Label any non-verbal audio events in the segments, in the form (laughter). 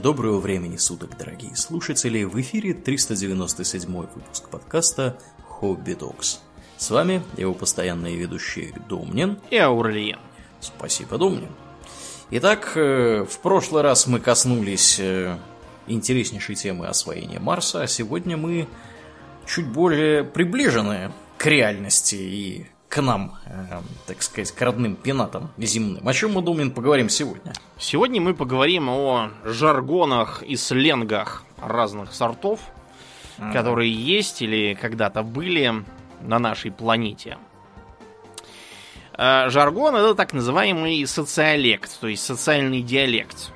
Доброго времени суток, дорогие слушатели! В эфире 397 выпуск подкаста «Хобби Докс». С вами его постоянные ведущие Домнин и Аурлиен. Спасибо, Домнин. Итак, э, в прошлый раз мы коснулись э, интереснейшей темы освоения Марса, а сегодня мы чуть более приближены к реальности и к нам, э, так сказать, к родным пенатам земным. О чем мы, Думин, поговорим сегодня? Сегодня мы поговорим о жаргонах и сленгах разных сортов, а. которые есть или когда-то были на нашей планете. Э, жаргон это так называемый социолект, то есть социальный диалект.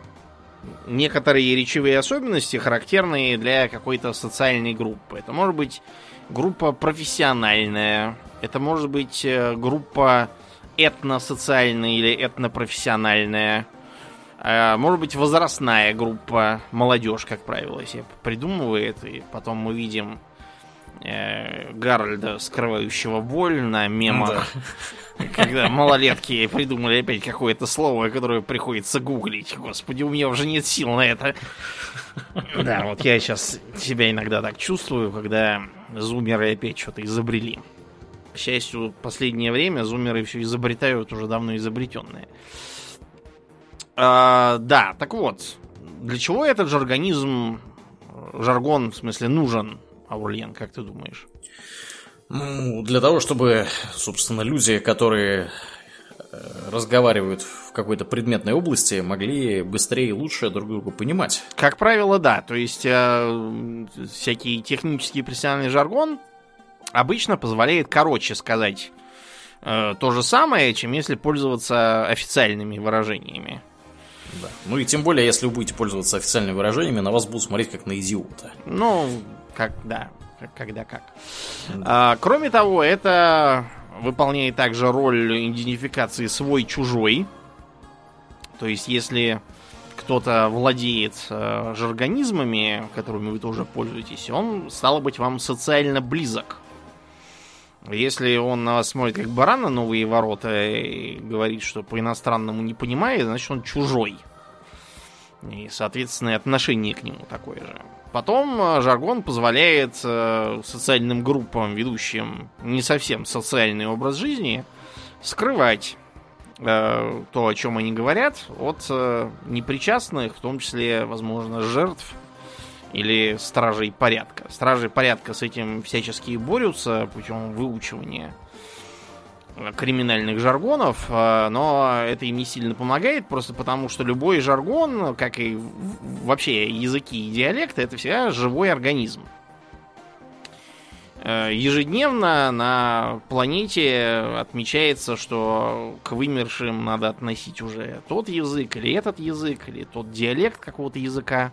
Некоторые речевые особенности характерные для какой-то социальной группы. Это может быть группа профессиональная, это может быть э, группа этносоциальная или этнопрофессиональная. Э, может быть возрастная группа, молодежь, как правило, себе придумывает. И потом мы видим э, Гарольда, скрывающего боль на мемах. Да. Когда малолетки придумали опять какое-то слово, которое приходится гуглить. Господи, у меня уже нет сил на это. Да, вот я сейчас себя иногда так чувствую, когда зумеры опять что-то изобрели. К счастью, последнее время зумеры все изобретают уже давно изобретенные. А, да, так вот, для чего этот жаргонизм, жаргон, в смысле, нужен, Аурлиен, как ты думаешь? Ну, для того, чтобы, собственно, люди, которые э, разговаривают в какой-то предметной области, могли быстрее и лучше друг друга понимать. Как правило, да. То есть э, всякий технический профессиональный жаргон обычно позволяет короче сказать э, то же самое, чем если пользоваться официальными выражениями. Да. Ну и тем более, если вы будете пользоваться официальными выражениями, на вас будут смотреть как на идиота. Ну, как, да, когда как. Да. А, кроме того, это выполняет также роль идентификации свой-чужой. То есть, если кто-то владеет э, жаргонизмами, которыми вы тоже пользуетесь, он, стало быть, вам социально близок. Если он на вас смотрит как баран на новые ворота и говорит, что по-иностранному не понимает, значит он чужой. И, соответственно, отношение к нему такое же. Потом э, жаргон позволяет э, социальным группам, ведущим не совсем социальный образ жизни, скрывать э, то, о чем они говорят, от непричастных, в том числе, возможно, жертв или стражей порядка. Стражи порядка с этим всячески борются путем выучивания криминальных жаргонов, а, но это им не сильно помогает, просто потому что любой жаргон, как и вообще языки и диалекты, это всегда живой организм. Э, ежедневно на планете отмечается, что к вымершим надо относить уже тот язык, или этот язык, или тот диалект какого-то языка.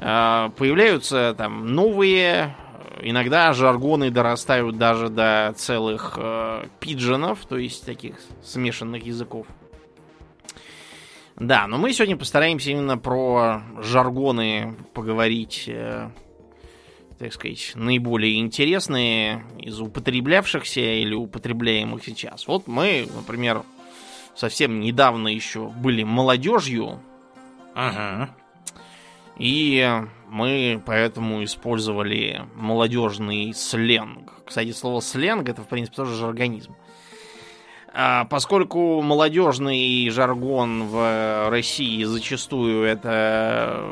А, появляются там новые, иногда жаргоны дорастают даже до целых э, пиджинов, то есть таких смешанных языков. Да, но мы сегодня постараемся именно про жаргоны поговорить, э, так сказать, наиболее интересные из употреблявшихся или употребляемых сейчас. Вот мы, например, совсем недавно еще были молодежью. Ага. И мы поэтому использовали молодежный сленг. Кстати, слово сленг это, в принципе, тоже жаргонизм. А поскольку молодежный жаргон в России зачастую это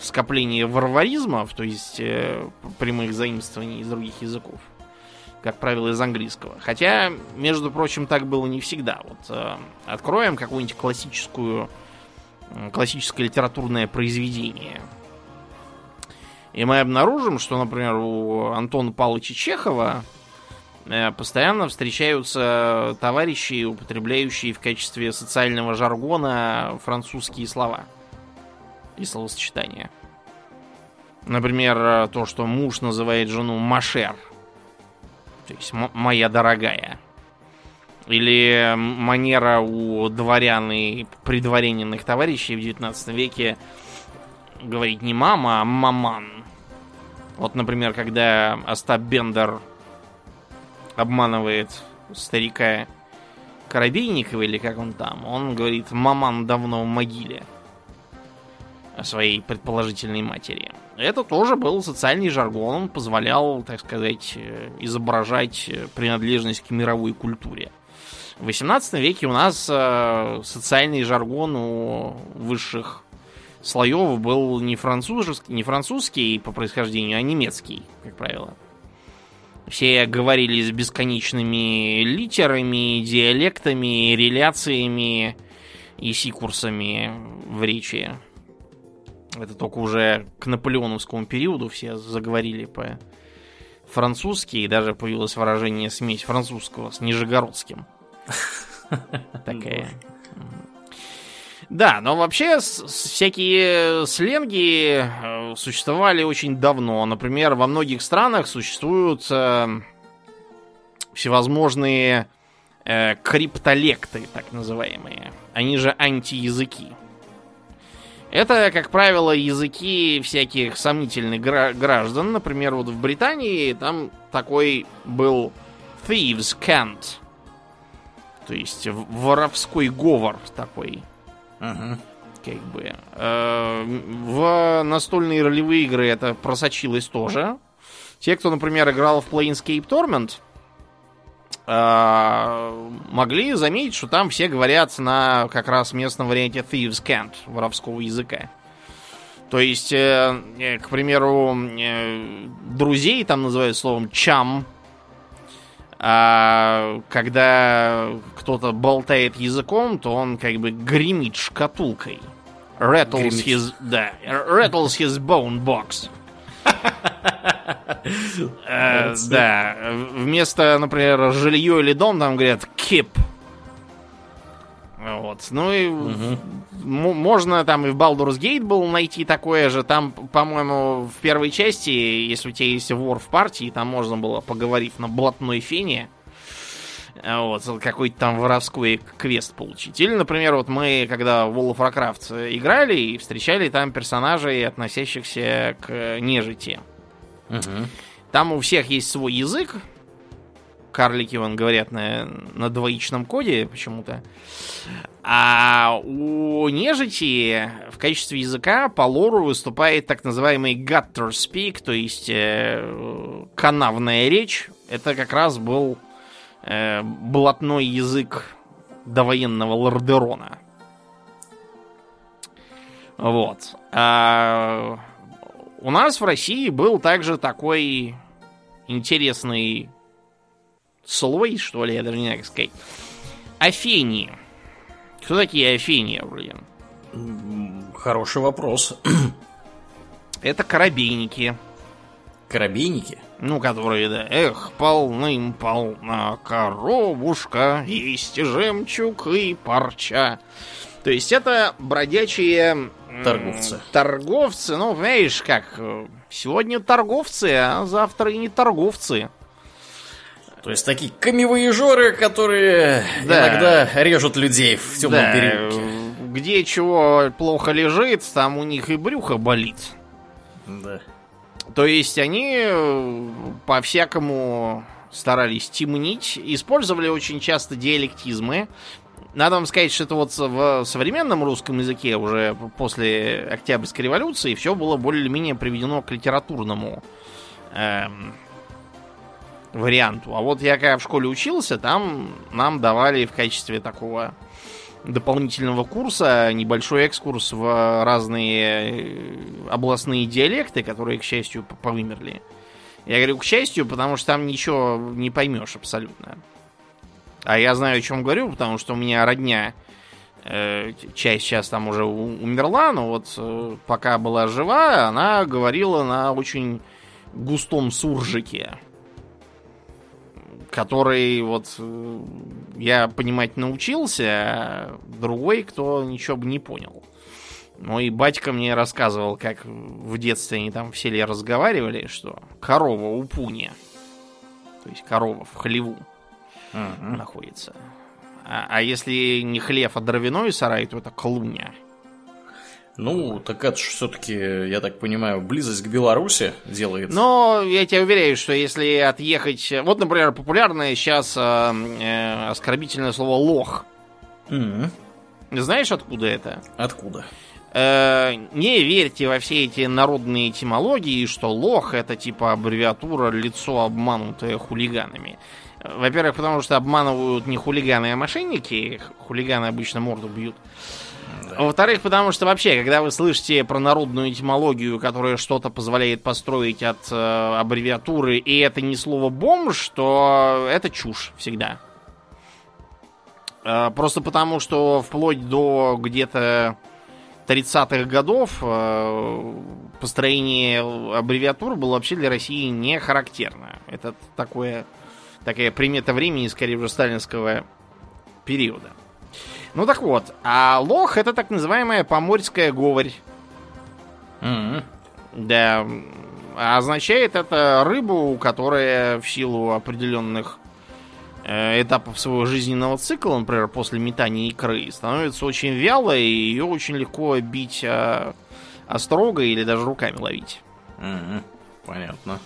скопление варваризмов, то есть э, прямых заимствований из других языков, как правило, из английского. Хотя, между прочим, так было не всегда. Вот э, откроем какую-нибудь классическую классическое литературное произведение. И мы обнаружим, что, например, у Антона Павловича Чехова э, постоянно встречаются товарищи, употребляющие в качестве социального жаргона французские слова и словосочетания. Например, то, что муж называет жену Машер, то есть моя дорогая. Или манера у дворян и предварененных товарищей в 19 веке говорить не мама, а маман. Вот, например, когда Остап Бендер обманывает старика Коробейникова, или как он там, он говорит, маман давно в могиле. своей предположительной матери. Это тоже был социальный жаргон, он позволял, так сказать, э, изображать принадлежность к мировой культуре. В 18 веке у нас э, социальный жаргон у высших слоев был не французский, не французский по происхождению, а немецкий, как правило. Все говорили с бесконечными литерами, диалектами, реляциями и сикурсами в речи. Это только уже к наполеоновскому периоду все заговорили по французски, и даже появилось выражение смесь французского с нижегородским. (laughs) Такая. Да, но вообще всякие сленги э, существовали очень давно. Например, во многих странах существуют э, всевозможные э, криптолекты, так называемые. Они же антиязыки. Это, как правило, языки всяких сомнительных граждан. Например, вот в Британии там такой был thieves cant. То есть воровской говор такой. Угу. Как бы. Э, в настольные ролевые игры это просочилось тоже. Те, кто, например, играл в Planescape Torment, э, могли заметить, что там все говорят на как раз местном варианте Thieves Cant, воровского языка. То есть, э, к примеру, друзей там называют словом чам, а когда кто-то болтает языком, то он как бы гремит шкатулкой. Rattles his, да, rattles his bone box. (laughs) Э, да, вместо, например, жилье или дом, там говорят keep. Вот. Ну и угу. можно там и в Baldur's Gate был найти такое же. Там, по-моему, в первой части, если у тебя есть вор в партии, там можно было, поговорив на блатной фене, вот, какой-то там воровской квест получить. Или, например, вот мы, когда в World of Warcraft играли и встречали там персонажей, относящихся к нежити. Угу. Там у всех есть свой язык, карлики, вон, говорят на, на двоичном коде почему-то. А у нежити в качестве языка по лору выступает так называемый gutter speak, то есть э, канавная речь. Это как раз был э, блатной язык довоенного Лордерона. Вот. А у нас в России был также такой интересный слой, что ли, я даже не знаю, как сказать. Афении. Кто такие Афении, блин? Хороший вопрос. (clears throat) Это корабейники. Корабейники? Ну, которые, да, эх, полным-полна коровушка, есть жемчуг и парча. То есть это бродячие... Торговцы. Торговцы, ну, понимаешь, как, э, сегодня торговцы, а завтра и не торговцы. То есть такие камевоежоры, которые да. иногда режут людей в темном да. переулке. Где чего плохо лежит, там у них и брюхо болит. Да. То есть они э, по-всякому старались темнить, использовали очень часто диалектизмы. Надо вам сказать, что это вот в современном русском языке уже после Октябрьской революции все было более-менее приведено к литературному эм, варианту. А вот я когда в школе учился, там нам давали в качестве такого дополнительного курса небольшой экскурс в разные э, областные диалекты, которые, к счастью, повымерли. Я говорю, к счастью, потому что там ничего не поймешь абсолютно. А я знаю, о чем говорю, потому что у меня родня э, часть сейчас там уже умерла, но вот э, пока была жива, она говорила на очень густом суржике который вот э, я понимать научился, а другой, кто ничего бы не понял. Ну и батька мне рассказывал, как в детстве они там в селе разговаривали, что корова у пуни, то есть корова в хлеву uh-huh. находится. А, а если не хлев, а дровяной сарай, то это клуня. Ну, так это же все-таки, я так понимаю, близость к Беларуси делает. Но я тебе уверяю, что если отъехать... Вот, например, популярное сейчас э, э, оскорбительное слово «лох». Mm-hmm. Знаешь, откуда это? Откуда? Э, не верьте во все эти народные этимологии, что лох это типа аббревиатура лицо обманутое хулиганами. Во-первых, потому что обманывают не хулиганы, а мошенники. Хулиганы обычно морду бьют. Да. Во-вторых, потому что вообще, когда вы слышите про народную этимологию, которая что-то позволяет построить от э, аббревиатуры, и это не слово бомж, то это чушь всегда. Э, просто потому, что вплоть до где-то 30-х годов э, построение аббревиатур было вообще для России не характерно. Это такое, такая примета времени, скорее уже сталинского периода. Ну так вот, а лох это так называемая поморская говорь. Mm-hmm. Да. означает это рыбу, которая в силу определенных э, этапов своего жизненного цикла, например, после метания икры, становится очень вялой, и ее очень легко бить а, острого или даже руками ловить. Mm-hmm. Понятно.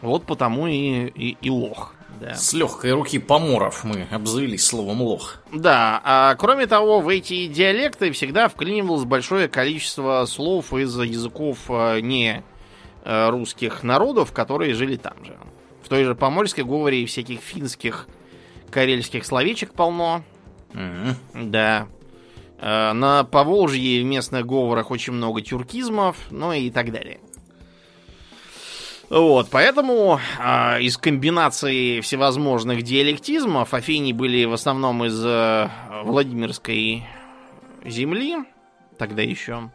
Вот потому и, и, и лох. Да. С легкой руки поморов мы обзавелись словом лох. Да, а кроме того, в эти диалекты всегда вклинивалось большое количество слов из языков э, не э, русских народов, которые жили там же. В той же поморской говоре всяких финских, карельских словечек полно. Mm-hmm. Да. Э, на Поволжье в местных говорах очень много тюркизмов, ну и так далее. Вот, поэтому э, из комбинации всевозможных диалектизмов Афини были в основном из э, Владимирской земли, тогда еще.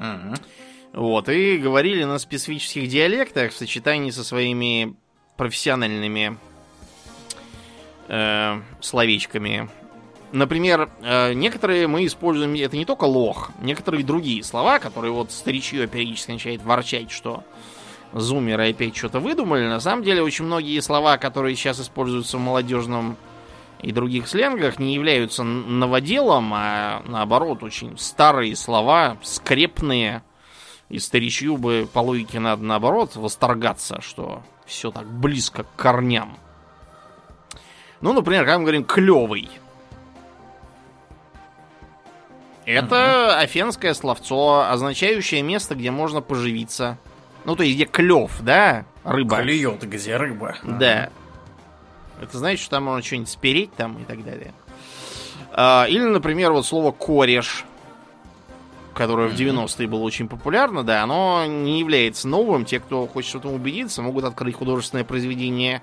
Uh-huh. Вот, и говорили на специфических диалектах в сочетании со своими профессиональными э, словечками. Например, э, некоторые мы используем, это не только лох, некоторые другие слова, которые вот старичье периодически начинает ворчать, что зумеры опять что-то выдумали. На самом деле, очень многие слова, которые сейчас используются в молодежном и других сленгах, не являются новоделом, а наоборот, очень старые слова, скрепные. И старичью бы по логике надо наоборот восторгаться, что все так близко к корням. Ну, например, как мы говорим, клевый. Это uh-huh. афенское словцо, означающее место, где можно поживиться. Ну, то есть, где клев, да, рыба. Клюет, где рыба. Да. Это значит, что там можно что-нибудь спереть там и так далее. А, или, например, вот слово кореш, которое в 90-е было очень популярно, да, оно не является новым. Те, кто хочет что-то убедиться, могут открыть художественное произведение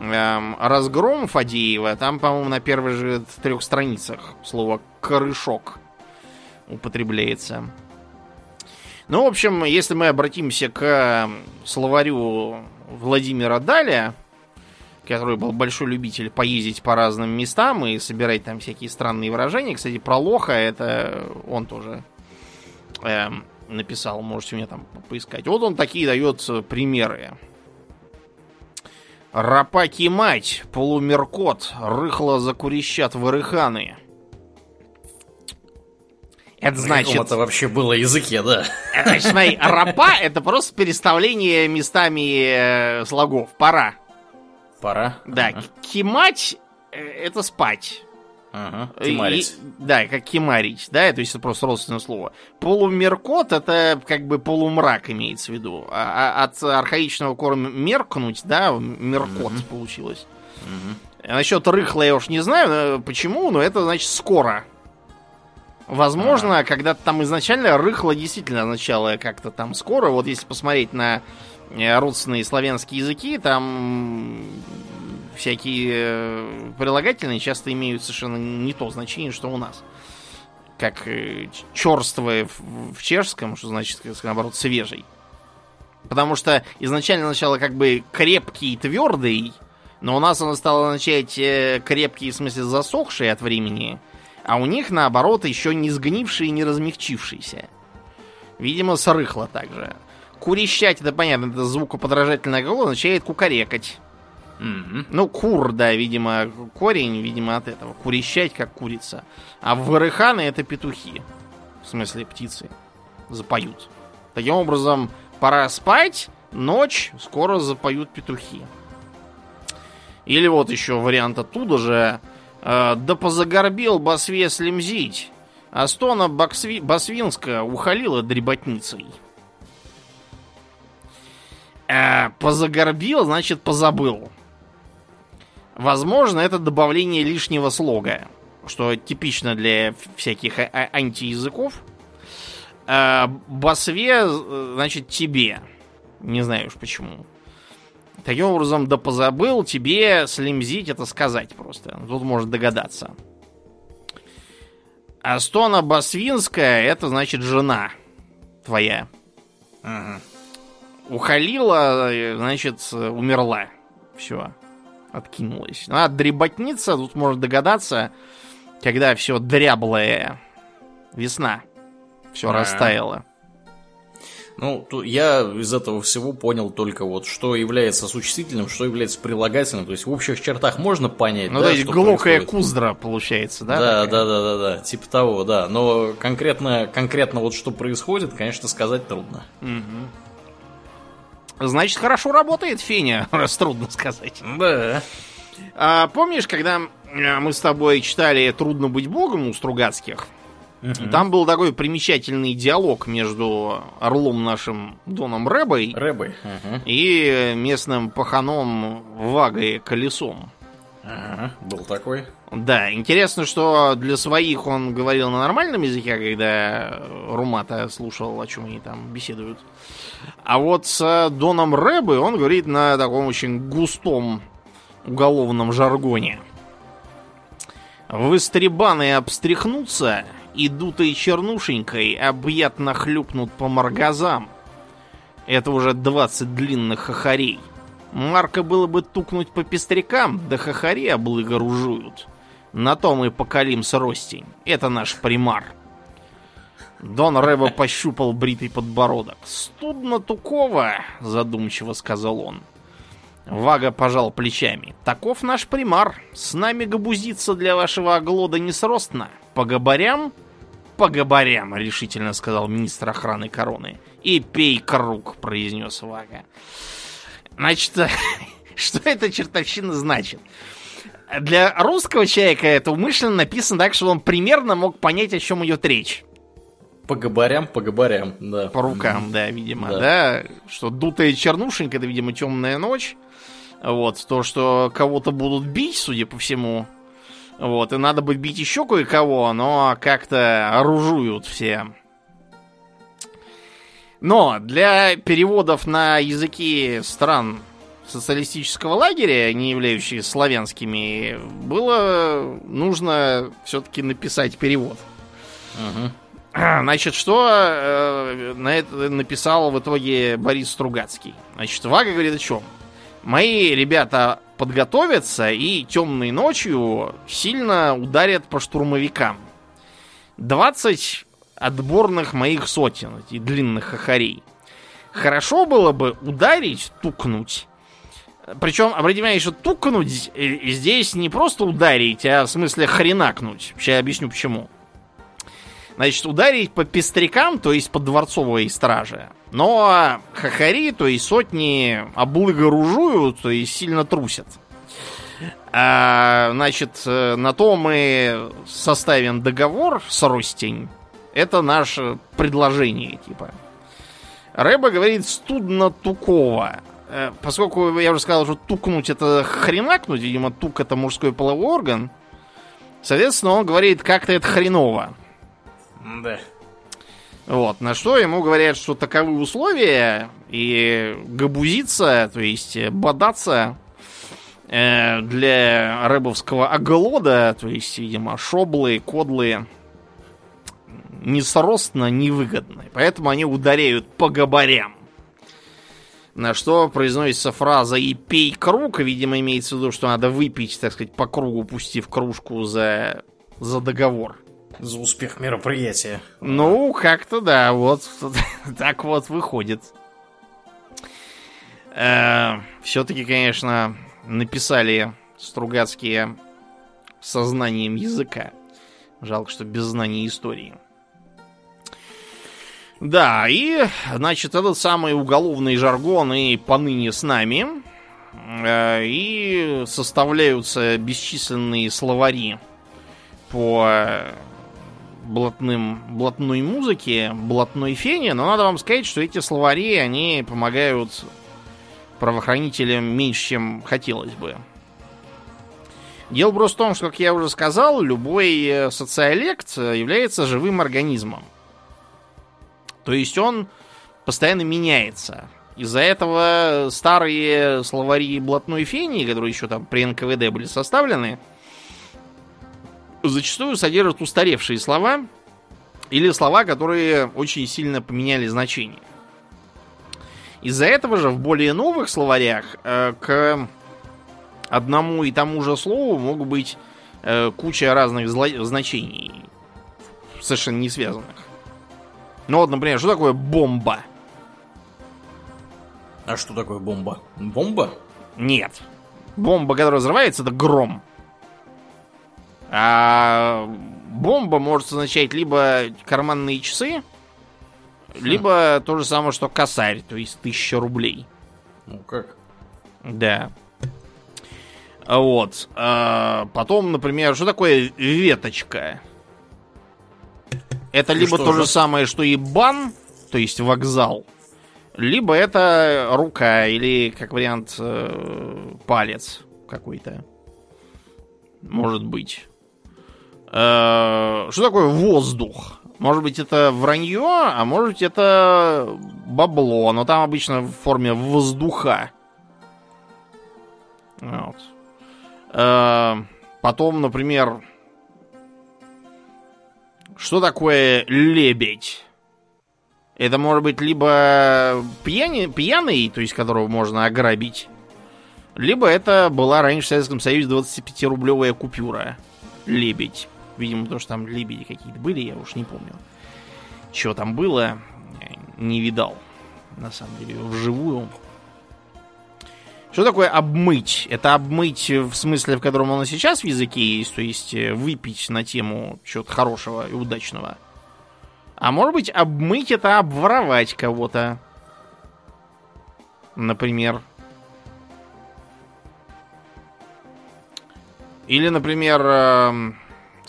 эм, «Разгром» Фадеева. Там, по-моему, на первых же трех страницах слово «корышок» употребляется. Ну, в общем, если мы обратимся к словарю Владимира Даля, который был большой любитель поездить по разным местам и собирать там всякие странные выражения. Кстати, про лоха это он тоже э, написал, можете мне там поискать. Вот он такие дает примеры. Рапаки мать, полумеркот, рыхло закурищат вырыханы. Это значит... это вообще было языке, да. Это, смотри, рапа это просто переставление местами э, слогов. Пора. Пора? Да. Ага. Кимать э, это спать. Ага, кимарить. И, да, как кимарить, да, то есть это просто родственное слово. Полумеркот это как бы полумрак имеется в виду. А, а от архаичного корня меркнуть, да, меркот угу. получилось. Угу. Насчет рыхла я уж не знаю, почему, но это значит скоро. Возможно, а. когда-то там изначально рыхло действительно означало как-то там скоро. Вот если посмотреть на э, родственные славянские языки, там всякие э, прилагательные часто имеют совершенно не то значение, что у нас. Как э, черствое в чешском, что значит, наоборот, свежий. Потому что изначально означало как бы крепкий, твердый, но у нас оно стало означать крепкий, в смысле засохший от времени, а у них, наоборот, еще не сгнивший и не размягчившийся. Видимо, срыхло также. Курищать, это понятно, это звукоподражательное глагол означает кукарекать. Mm-hmm. Ну, кур, да, видимо, корень, видимо, от этого. Курищать, как курица. А вырыханы это петухи. В смысле, птицы. Запоют. Таким образом, пора спать, ночь, скоро запоют петухи. Или вот еще вариант оттуда же да позагорбил басве слемзить. А стона Баксви... Басвинска ухалила дреботницей. Э, позагорбил, значит, позабыл. Возможно, это добавление лишнего слога, что типично для всяких а- а- антиязыков. Э, басве, значит, тебе. Не знаю уж почему. Таким образом, да позабыл тебе слимзить это сказать просто. Тут может догадаться. Астона Басвинская это значит жена твоя. Угу. У Халила, значит, умерла. Все. Откинулась. Ну, А дреботница, тут можно догадаться, когда все дряблое. Весна. Все А. растаяло. Ну, я из этого всего понял только вот, что является существительным, что является прилагательным. То есть в общих чертах можно понять, Ну, да, то есть глубокая происходит. куздра получается, да? Да, такая? да, да, да, да, типа того, да. Но конкретно, конкретно вот что происходит, конечно, сказать трудно. Значит, хорошо работает Феня, (laughs) раз трудно сказать. Да. А, помнишь, когда э, мы с тобой читали «Трудно быть богом» у Стругацких? Там был такой примечательный диалог между орлом нашим Доном Рэбой Рэбой. Ага. и местным паханом Вагой Колесом. Ага, Был такой. Да, интересно, что для своих он говорил на нормальном языке, когда Румата слушал, о чем они там беседуют. А вот с Доном Рэбы он говорит на таком очень густом уголовном жаргоне. Выстребаны обстряхнутся и дутой чернушенькой объятно хлюпнут по маргазам. Это уже 20 длинных хохарей. Марка было бы тукнуть по пестрякам, да хохари облыгоружуют. На то мы покалим с ростень. Это наш примар. Дон Рэба пощупал бритый подбородок. «Студно туково», — задумчиво сказал он. Вага пожал плечами. «Таков наш примар. С нами габузиться для вашего оглода несростно. По габарям?» «По габарям», — решительно сказал министр охраны короны. «И пей круг», — произнес Вага. Значит, (laughs) что эта чертовщина значит? Для русского человека это умышленно написано так, что он примерно мог понять, о чем идет речь. По габарям, по габарям, да. По рукам, да, видимо, Да. да. Что дутая чернушенька, это, видимо, темная ночь. Вот, то, что кого-то будут бить, судя по всему. Вот, и надо будет бить еще кое-кого, но как-то оружуют все. Но для переводов на языки стран социалистического лагеря, не являющие славянскими, было нужно все-таки написать перевод. Мгм. (clears throat) Значит, что э, на это написал в итоге Борис Стругацкий? Значит, Вага говорит о чем? Мои ребята подготовятся и темной ночью сильно ударят по штурмовикам. 20 отборных моих сотен, этих длинных хохарей. Хорошо было бы ударить, тукнуть. Причем, обратите внимание, что тукнуть э, здесь не просто ударить, а в смысле хренакнуть. Сейчас объясню почему. Значит, ударить по пестрякам, то есть по дворцовой страже. Но хахари, то есть сотни облыгоружуют, то есть сильно трусят. А, значит, э, на то мы составим договор с Ростень. Это наше предложение, типа. Рэба говорит студно туково. Э, Поскольку я уже сказал, что тукнуть это хренакнуть, видимо, тук это мужской половой орган. Соответственно, он говорит, как-то это хреново. Да. Вот, на что ему говорят, что таковы условия, и габузиться, то есть э, бодаться э, для рыбовского оголода, то есть, видимо, шоблы, кодлы, несростно, невыгодно. Поэтому они ударяют по габарям. На что произносится фраза «и пей круг», видимо, имеется в виду, что надо выпить, так сказать, по кругу, пустив кружку за, за договор. За успех мероприятия. Ну, как-то да, вот (laughs) так вот выходит. Все-таки, конечно, написали Стругацкие сознанием языка. Жалко, что без знания истории. Да, и, значит, этот самый уголовный жаргон и поныне с нами. э, и составляются бесчисленные словари по блатным, блатной музыке, блатной фене, но надо вам сказать, что эти словари, они помогают правоохранителям меньше, чем хотелось бы. Дело просто в том, что, как я уже сказал, любой э, социолект является живым организмом. То есть он постоянно меняется. Из-за этого старые словари блатной фении, которые еще там при НКВД были составлены, зачастую содержат устаревшие слова или слова, которые очень сильно поменяли значение. Из-за этого же в более новых словарях э, к одному и тому же слову могут быть э, куча разных значений, совершенно не связанных. Ну вот, например, что такое бомба? А что такое бомба? Бомба? Нет. Бомба, которая взрывается, это гром. А бомба может означать либо карманные часы, хм. либо то же самое, что косарь, то есть тысяча рублей. Ну как? Да. Вот. А потом, например, что такое веточка? Это и либо то же? же самое, что и бан, то есть вокзал, либо это рука или, как вариант, э, палец какой-то. Может быть. Э, что такое воздух? Может быть, это вранье, а может быть, это бабло, но там обычно в форме воздуха. Вот. Э, потом, например, что такое лебедь? Это может быть либо пьяни, пьяный, то есть которого можно ограбить, либо это была раньше в Советском Союзе 25-рублевая купюра. Лебедь. Видимо, потому что там лебеди какие-то были, я уж не помню. Что там было, не видал. На самом деле, вживую. Что такое обмыть? Это обмыть в смысле, в котором оно сейчас в языке есть, то есть э, выпить на тему чего-то хорошего и удачного. А может быть, обмыть это обворовать кого-то. Например. Или, например, э,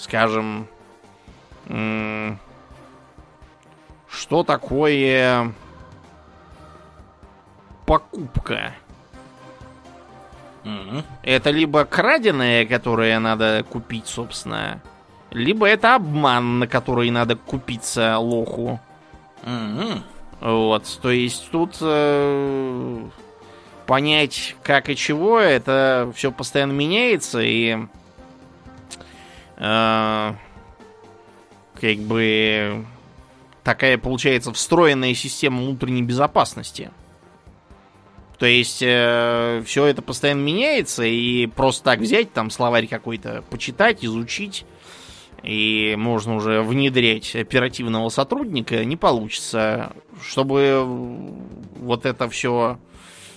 скажем, что такое покупка? Угу. Это либо краденое, которое надо купить, собственно, либо это обман, на который надо купиться лоху. Угу. Вот, то есть тут э, понять как и чего, это все постоянно меняется, и э, как бы такая получается встроенная система внутренней безопасности. То есть э, все это постоянно меняется, и просто так взять, там словарь какой-то почитать, изучить, и можно уже внедрять оперативного сотрудника, не получится. Чтобы вот это все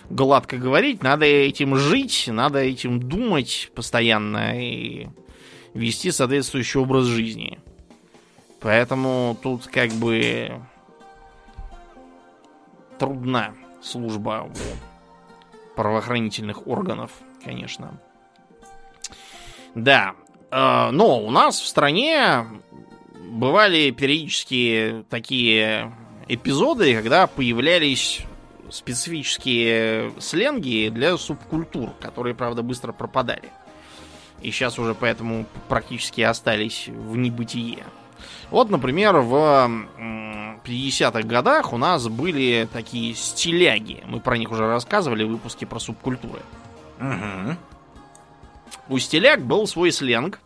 гладко говорить, надо этим жить, надо этим думать постоянно и вести соответствующий образ жизни. Поэтому тут как бы трудна служба у правоохранительных органов, конечно. Да, Э, но у нас в стране бывали периодически такие эпизоды, когда появлялись специфические сленги для субкультур, которые, правда, быстро пропадали. И сейчас уже поэтому практически остались в небытие. Вот, например, в 50-х годах у нас были такие стиляги. Мы про них уже рассказывали в выпуске про субкультуры. Угу. У стиляг был свой сленг,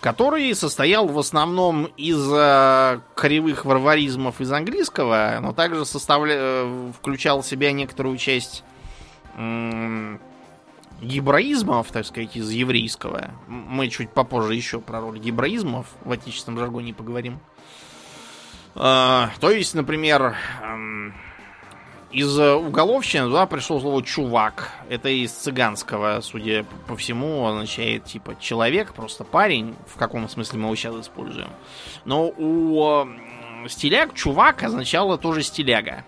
который состоял в основном из э, кривых варваризмов из английского, но также составля... Э, включал в себя некоторую часть гибраизмов, так сказать, из еврейского. Мы чуть попозже еще про роль гибраизмов в отечественном жаргоне поговорим. Э, то есть, например, из уголовщины туда пришло слово чувак. Это из цыганского, судя по всему, означает типа человек, просто парень. В каком смысле мы его сейчас используем. Но у стиляг чувак означало тоже стиляга.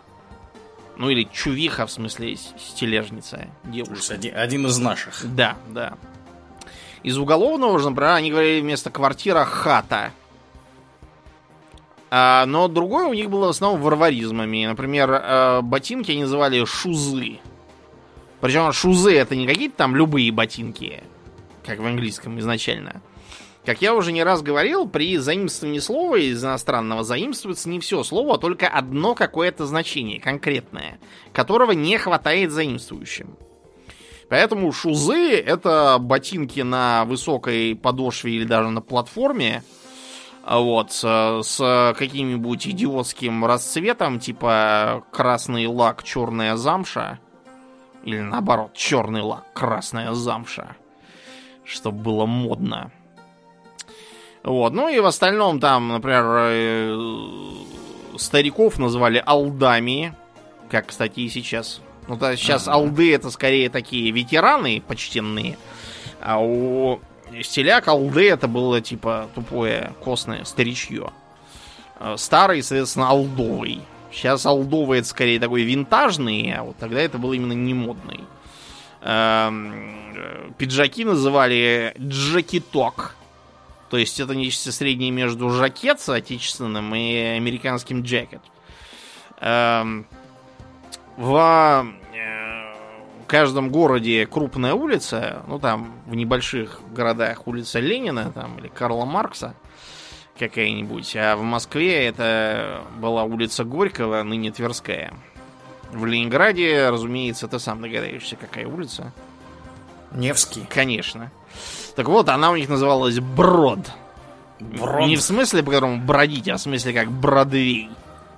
Ну или чувиха, в смысле, стележница, девушка. То есть один, один из наших. Да, да. Из уголовного же, например, они говорили вместо квартира хата. А, но другое у них было в основном варваризмами. Например, э, ботинки они называли шузы. Причем шузы это не какие-то там любые ботинки, как в английском изначально. Как я уже не раз говорил, при заимствовании слова из иностранного заимствуется не все слово, а только одно какое-то значение, конкретное, которого не хватает заимствующим. Поэтому шузы это ботинки на высокой подошве или даже на платформе, вот, с, с каким-нибудь идиотским расцветом, типа красный лак, черная замша. Или наоборот, черный лак, красная замша. Чтобы было модно. Вот, ну и в остальном там, например, э, стариков называли алдами. Как, кстати, и сейчас. Ну, то сейчас ага. алды это скорее такие ветераны почтенные. А у Стиляк Алды это было типа тупое костное старичье. Э, старый, соответственно, алдовый. Сейчас алдовый это скорее такой винтажный, а вот тогда это было именно не модный. Эм, э, пиджаки называли джакеток. То есть это нечто среднее между жакет отечественным и американским джакет. Эм, в каждом городе крупная улица, ну там в небольших городах улица Ленина там или Карла Маркса какая-нибудь, а в Москве это была улица Горького, ныне Тверская. В Ленинграде, разумеется, ты сам догадаешься, какая улица. Невский. Конечно. Так вот, она у них называлась Брод. Брод? Не в смысле, по которому бродить, а в смысле как Бродвей.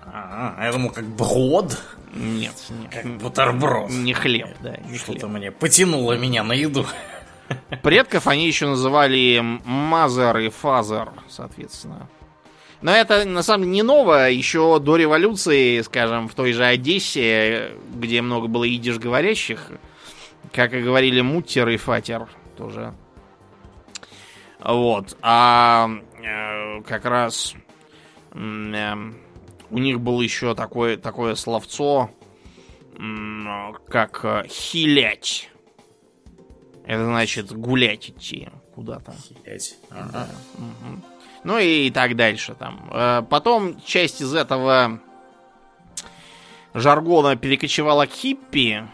А, я думал, как Брод. Нет, нет. Как бутерброд. Не хлеб, да. Не Что-то мне потянуло меня на еду. Предков они еще называли Mother и Father, соответственно. Но это на самом деле не новое. Еще до революции, скажем, в той же Одессе, где много было идиш говорящих, как и говорили Муттер и Фатер тоже. Вот. А э, как раз э, у них было еще такое, такое словцо, как э, хилять. Это значит гулять идти куда-то. Хилять. Ага. Да. Угу. Ну и так дальше там. Э, потом часть из этого жаргона перекочевала к хиппи.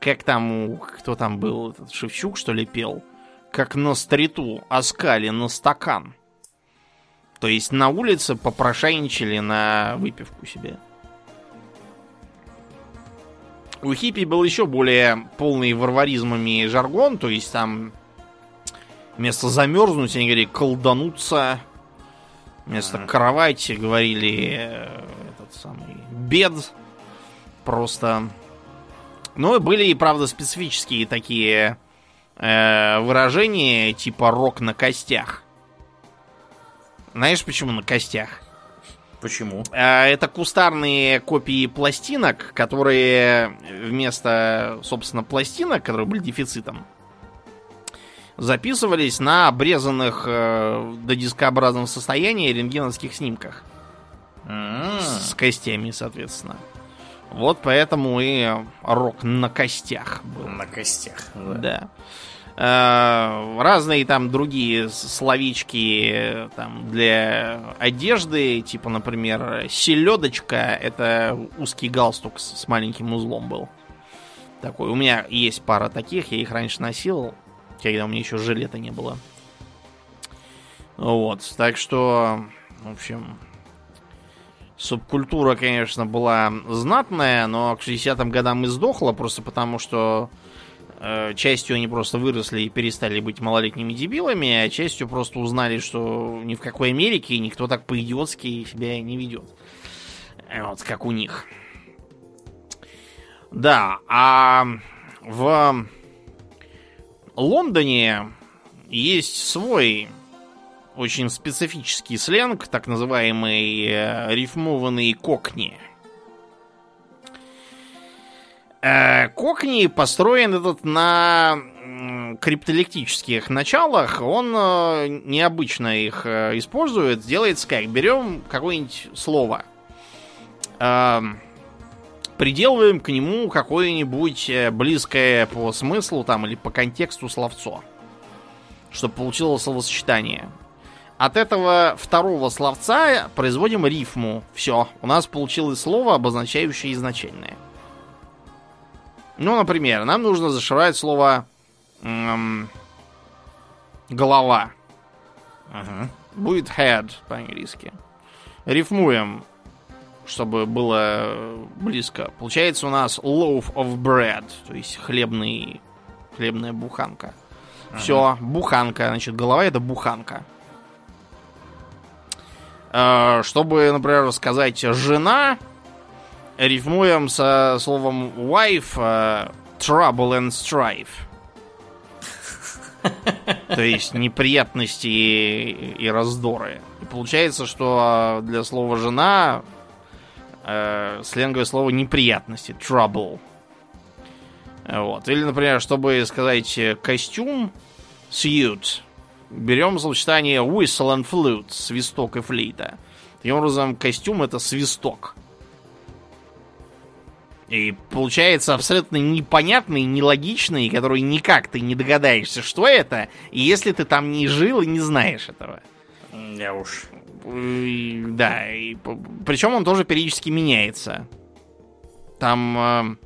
Как там, кто там был, этот Шевчук, что ли, пел? Как на стриту, оскали на стакан. То есть на улице попрошайничали на выпивку себе. У хиппи был еще более полный варваризмами жаргон, то есть там вместо замерзнуть они говорили колдануться, вместо кровати говорили э, этот самый бед, просто. Ну и были и правда специфические такие э, выражения типа рок на костях. Знаешь, почему на костях? Почему? А, это кустарные копии пластинок, которые вместо, собственно, пластинок, которые были дефицитом, записывались на обрезанных э, до дискообразном состоянии рентгеновских снимках. С костями, соответственно. Вот поэтому и рок на костях был. На костях, да. да. Э, разные там другие словечки там, для одежды, типа, например, селедочка это узкий галстук с маленьким узлом был. Такой. У меня есть пара таких, я их раньше носил, когда у меня еще жилета не было. Вот, так что, в общем, субкультура, конечно, была знатная, но к 60-м годам и сдохла, просто потому что Э, частью они просто выросли и перестали быть малолетними дебилами, а частью просто узнали, что ни в какой Америке никто так по-идиотски себя не ведет. Вот как у них. Да, а в Лондоне есть свой очень специфический сленг, так называемый э, рифмованный кокни. Э, Кокни построен этот на криптолектических началах, он э, необычно их э, использует. Делается как? Берем какое-нибудь слово. приделываем к нему какое-нибудь близкое по смыслу там или по контексту словцо, чтобы получилось словосочетание. От этого второго словца производим рифму. Все, у нас получилось слово, обозначающее изначальное. Ну, например, нам нужно зашивать слово эм, голова. Ага. Будет head по-английски. Рифмуем, чтобы было близко. Получается у нас loaf of bread, то есть хлебный, хлебная буханка. Все, буханка. Значит, голова это буханка. Э, Чтобы, например, сказать жена, рифмуем со словом wife э, trouble and strife. То есть неприятности и, и раздоры. И получается, что для слова жена э, сленговое слово неприятности, trouble. Вот. Или, например, чтобы сказать э, костюм, suit, берем сочетание whistle and flute, свисток и флейта. Таким образом, костюм это свисток. И получается абсолютно непонятный, нелогичный, который никак ты не догадаешься, что это, и если ты там не жил и не знаешь этого. Я уж. И, да, и, причем он тоже периодически меняется. Там э,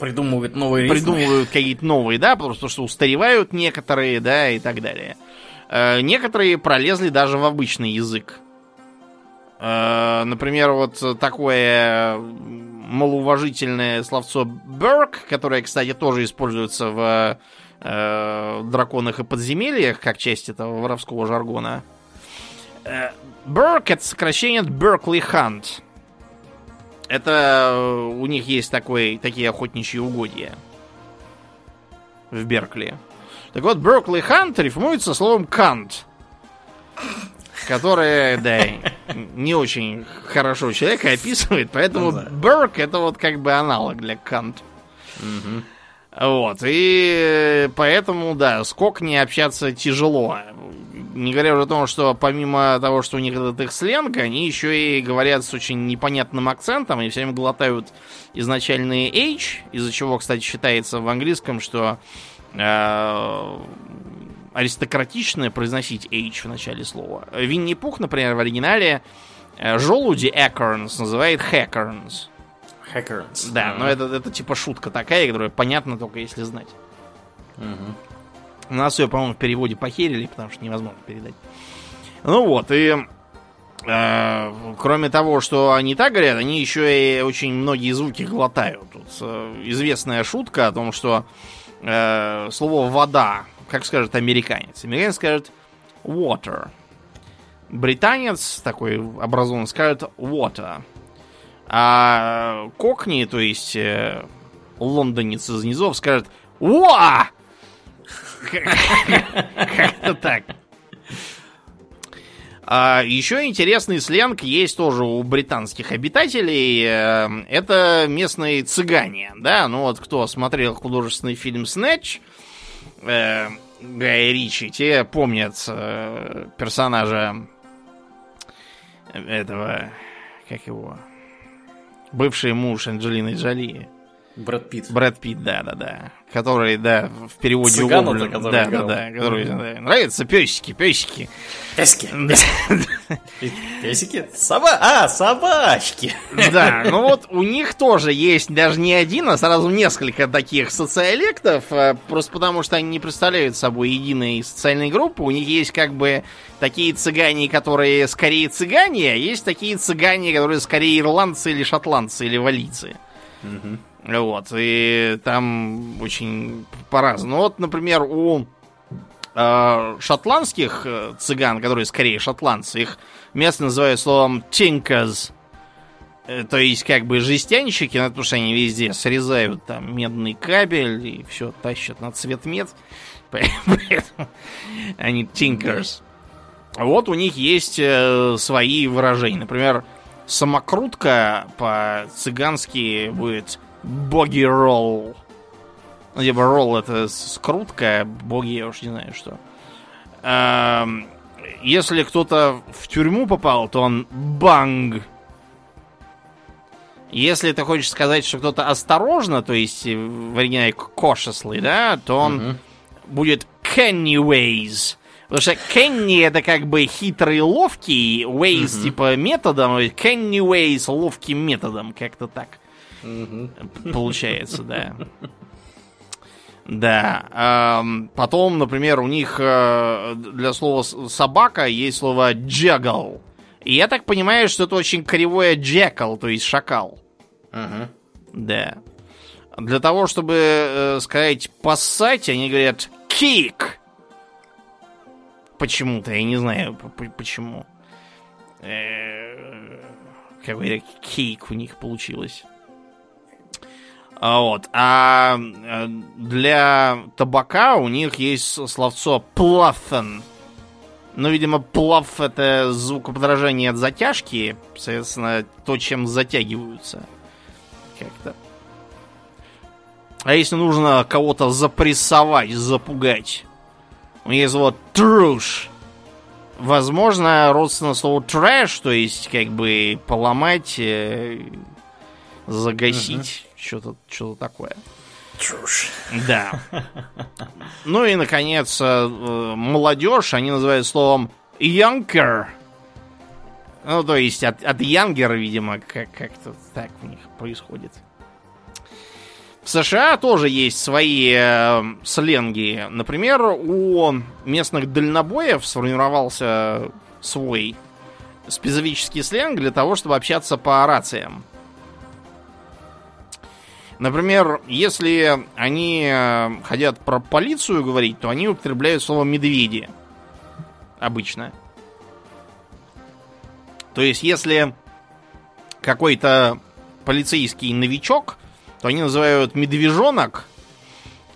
Придумывает новые рифмы. придумывают (laughs) какие-то новые, да, просто что устаревают некоторые, да, и так далее. Э, некоторые пролезли даже в обычный язык. Э, например, вот такое малоуважительное словцо Берк, которое, кстати, тоже используется в э, драконах и подземельях, как часть этого воровского жаргона. Берк это сокращение от Berkeley Hunt. Это э, у них есть такой, такие охотничьи угодья в Беркли. Так вот, Беркли Хант рифмуется словом кант. Которое, да, не очень хорошо человека описывает, поэтому Ну да. Берк это вот как бы аналог для кант. Вот, и поэтому, да, с Кокни общаться тяжело. Не говоря уже о том, что помимо того, что у них этот их сленг, они еще и говорят с очень непонятным акцентом и все время глотают изначальные H, из-за чего, кстати, считается в английском, что э, аристократично произносить H в начале слова. Винни-Пух, например, в оригинале э, желуди acorns называет hackerns. Hackers. Да, но это, это типа шутка такая, которая понятна только если знать. Мгм. У нас ее, по-моему, в переводе похерили, потому что невозможно передать. Ну вот, и э, кроме того, что они так говорят, они еще и очень многие звуки глотают. Тут э, известная шутка о том, что э, слово вода, как скажет американец. Американец скажет water. Британец, такой образованный, скажет water. А кокни, то есть э, лондонец из низов, скажет «Уа!» Как-то так. А еще интересный сленг есть тоже у британских обитателей. Э, Это местные цыгане. Да, ну вот кто смотрел художественный фильм «Снэч», э, Гая Ричи, те помнят э, персонажа этого, как его, бывший муж Анджелины Джоли. Брэд Питт. Брэд Питт, да, да, да. Который, да, в переводе Цыгана-то, уловлен. который Да, да, играл. да. Который да, нравятся песики, песики. Пески. Да. (laughs) Песики? Соба... А, собачки. Да, ну вот у них тоже есть даже не один, а сразу несколько таких социолектов, э, просто потому что они не представляют собой единой социальной группы. У них есть как бы такие цыгане, которые скорее цыгане, а есть такие цыгане, которые скорее ирландцы или шотландцы или валийцы. Вот, и там очень по-разному. Вот, например, у э, шотландских э, цыган, которые скорее шотландцы, их место называют словом tinkers. Э, То есть, как бы жестянщики, ну, потому что они везде срезают там медный кабель и все тащат на цвет мед. (laughs) Они tinkers. Вот у них есть э, свои выражения. Например, самокрутка по-цыгански будет боги ролл. Ну, типа ролл это скрутка, боги я уж не знаю что. Эм, Если кто-то в тюрьму попал, то он банг. Если ты хочешь сказать, что кто-то осторожно, то есть в оригинале cautiously, да, то он угу. будет Kennyways. Потому что Kenny это как бы хитрый ловкий, Ways угу. типа методом, Kennyways ловким методом, как-то так. Угу. Получается, да. Да. Потом, например, у них э, для слова собака есть слово джагл. И я так понимаю, что это очень кривое джекал, то есть шакал. Да. Для того, чтобы э, сказать поссать, они говорят kick. Почему-то, я не знаю почему. Э, какой-то кейк у них получилось. А вот. А э, для табака у них есть словцо плафен. Ну, видимо, плаф это звукоподражение от затяжки. Соответственно, то, чем затягиваются. Как-то. А если нужно кого-то запрессовать, запугать? У них есть вот труш. Возможно, родственно слову трэш, то есть, как бы, поломать, э, загасить. Что-то что такое. Чушь. Да. Ну и, наконец, э, молодежь они называют словом younger. Ну, то есть от, от younger, видимо, как- как-то так у них происходит. В США тоже есть свои э, сленги. Например, у местных дальнобоев сформировался свой специфический сленг для того, чтобы общаться по рациям. Например, если они э, хотят про полицию говорить, то они употребляют слово медведи. Обычно. То есть, если какой-то полицейский новичок, то они называют медвежонок.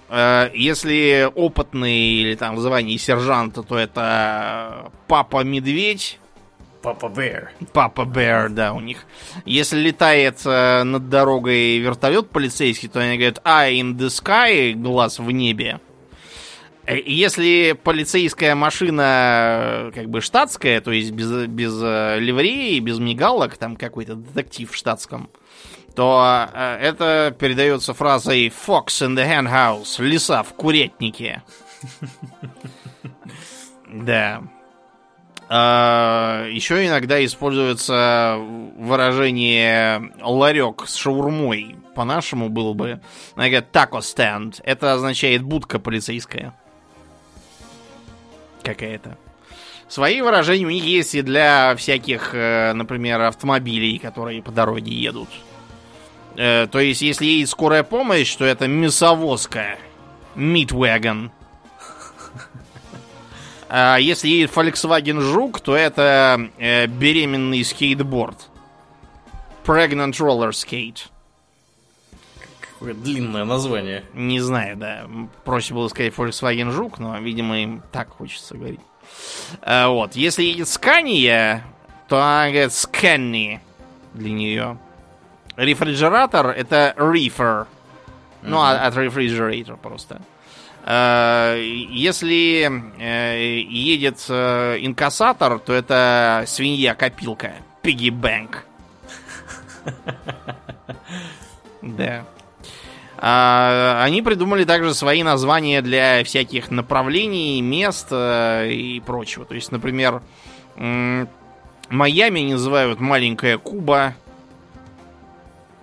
Э, если опытный или там в звании сержанта, то это папа медведь. Папа Бэр. Папа Бэр, да, у них. Если летает э, над дорогой вертолет полицейский, то они говорят «Eye in the sky», глаз в небе. Э, если полицейская машина как бы штатская, то есть без, без э, ливреи, без мигалок, там какой-то детектив в штатском, то э, это передается фразой «Fox in the hen house», «Лиса в курятнике». (laughs) Да. А, еще иногда используется выражение ларек с шаурмой. По-нашему было бы, наверное, тако стенд. Это означает будка полицейская. Какая-то. Свои выражения у них есть и для всяких, э, например, автомобилей, которые по дороге едут. Э, то есть, если едет скорая помощь, то это мясовозка. Митвагон. А если едет Volkswagen Жук, то это э, беременный скейтборд. Pregnant Roller Skate. Какое длинное название. Не знаю, да. Проще было сказать Volkswagen Жук, но, видимо, им так хочется говорить. А, вот. Если едет Скания, то она говорит Сканни для нее. Рефрижератор это reefer. Mm-hmm. Ну, от refrigerator просто. Э, если э, едет э, инкассатор, то это свинья-копилка. Пигги Бэнк. (laughs) Да. А, они придумали также свои названия для всяких направлений, мест и прочего. То есть, например, Майами называют маленькая Куба.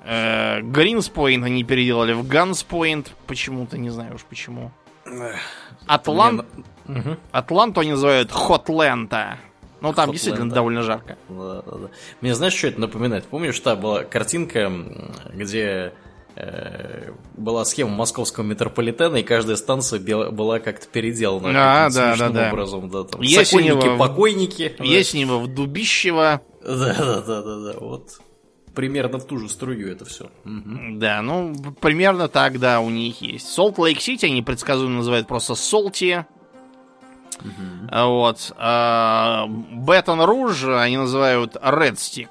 Гринспойнт они переделали в Ганспойнт. Почему-то, не знаю уж почему. Атлант... Угу. Атланту они называют Хотлента. Ну, там Hotland, действительно да. довольно жарко. Да, да, да. Мне знаешь, что это напоминает? Помнишь, та была картинка, где э, была схема московского метрополитена, и каждая станция была как-то переделана. А, да, да, да. образом. Да, там, Ясенево, покойники. Ясенево в Дубищево. Да, да, да, да, да, вот примерно в ту же струю это все. Угу. Да, ну, примерно так, да, у них есть. Солт Лейк Сити они предсказуемо называют просто Солти. Угу. Вот. Беттон Руж они называют Red Stick.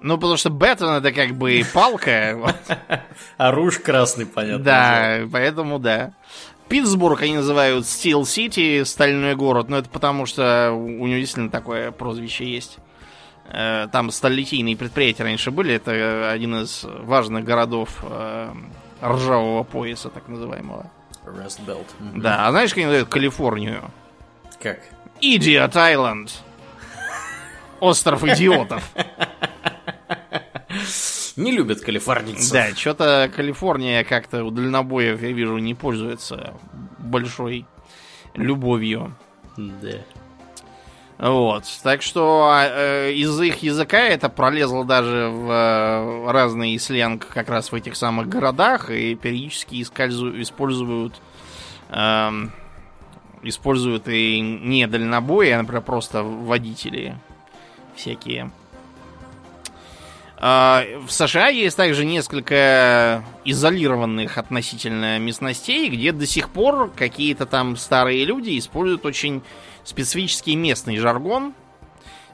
Ну, потому что Беттон это как бы палка. (laughs) А Руж красный, понятно. Да, поэтому да. Питтсбург они называют Steel City, стальной город, но это потому что у него действительно такое прозвище есть. Э, там сталелитейные предприятия раньше были. Это один из важных городов э, ржавого пояса, так называемого. Rust Belt. Мгм. Да, а знаешь, как они называют Калифорнию? Как? Idiot Island. Остров идиотов. Не любят калифорнийцев. Да, что-то Калифорния как-то у дальнобоев, я вижу, не пользуется большой любовью. Да. Вот. Так что э, из их языка это пролезло даже в э, разный сленг как раз в этих самых городах и периодически используют эм, используют и не дальнобои, а, например, просто водители всякие. А, В США есть также несколько изолированных относительно местностей, где до сих пор какие-то там старые люди используют очень специфический местный жаргон.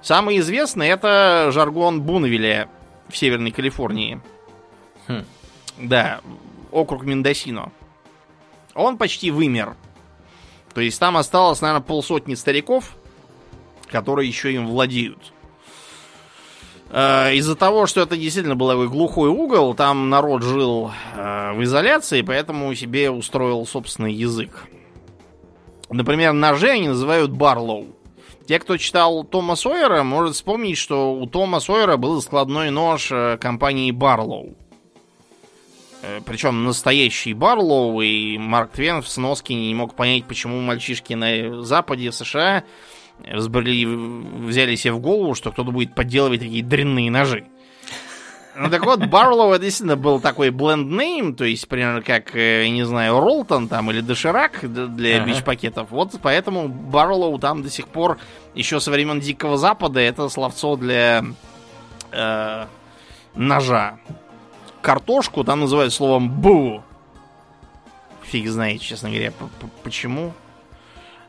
Самый известный это жаргон Бунвилля в Северной Калифорнии. Хм. Да, округ Мендосино. Он почти вымер. То есть там осталось, наверное, полсотни стариков, которые еще им владеют. Э, Из-за того, что это действительно был такой глухой угол, там народ жил э, в изоляции, поэтому себе устроил собственный язык. Например, ножи они называют барлоу. Те, кто читал Тома Сойера, может вспомнить, что у Тома Сойера был складной нож э, компании Барлоу. Э, Причем настоящий Барлоу, и Марк Твен в сноске не мог понять, почему мальчишки на Западе США взбрели, взяли себе в голову, что кто-то будет подделывать такие дрянные ножи. Ну так вот, Барлоу это действительно был такой бленд-нейм, то есть примерно как, э, я не знаю, Ролтон там или Доширак для Ага. бич-пакетов. Вот поэтому Барлоу там до сих пор, еще со времен Дикого Запада, это словцо для э, ножа. Картошку там называют словом бу. Фиг знает, честно говоря, почему.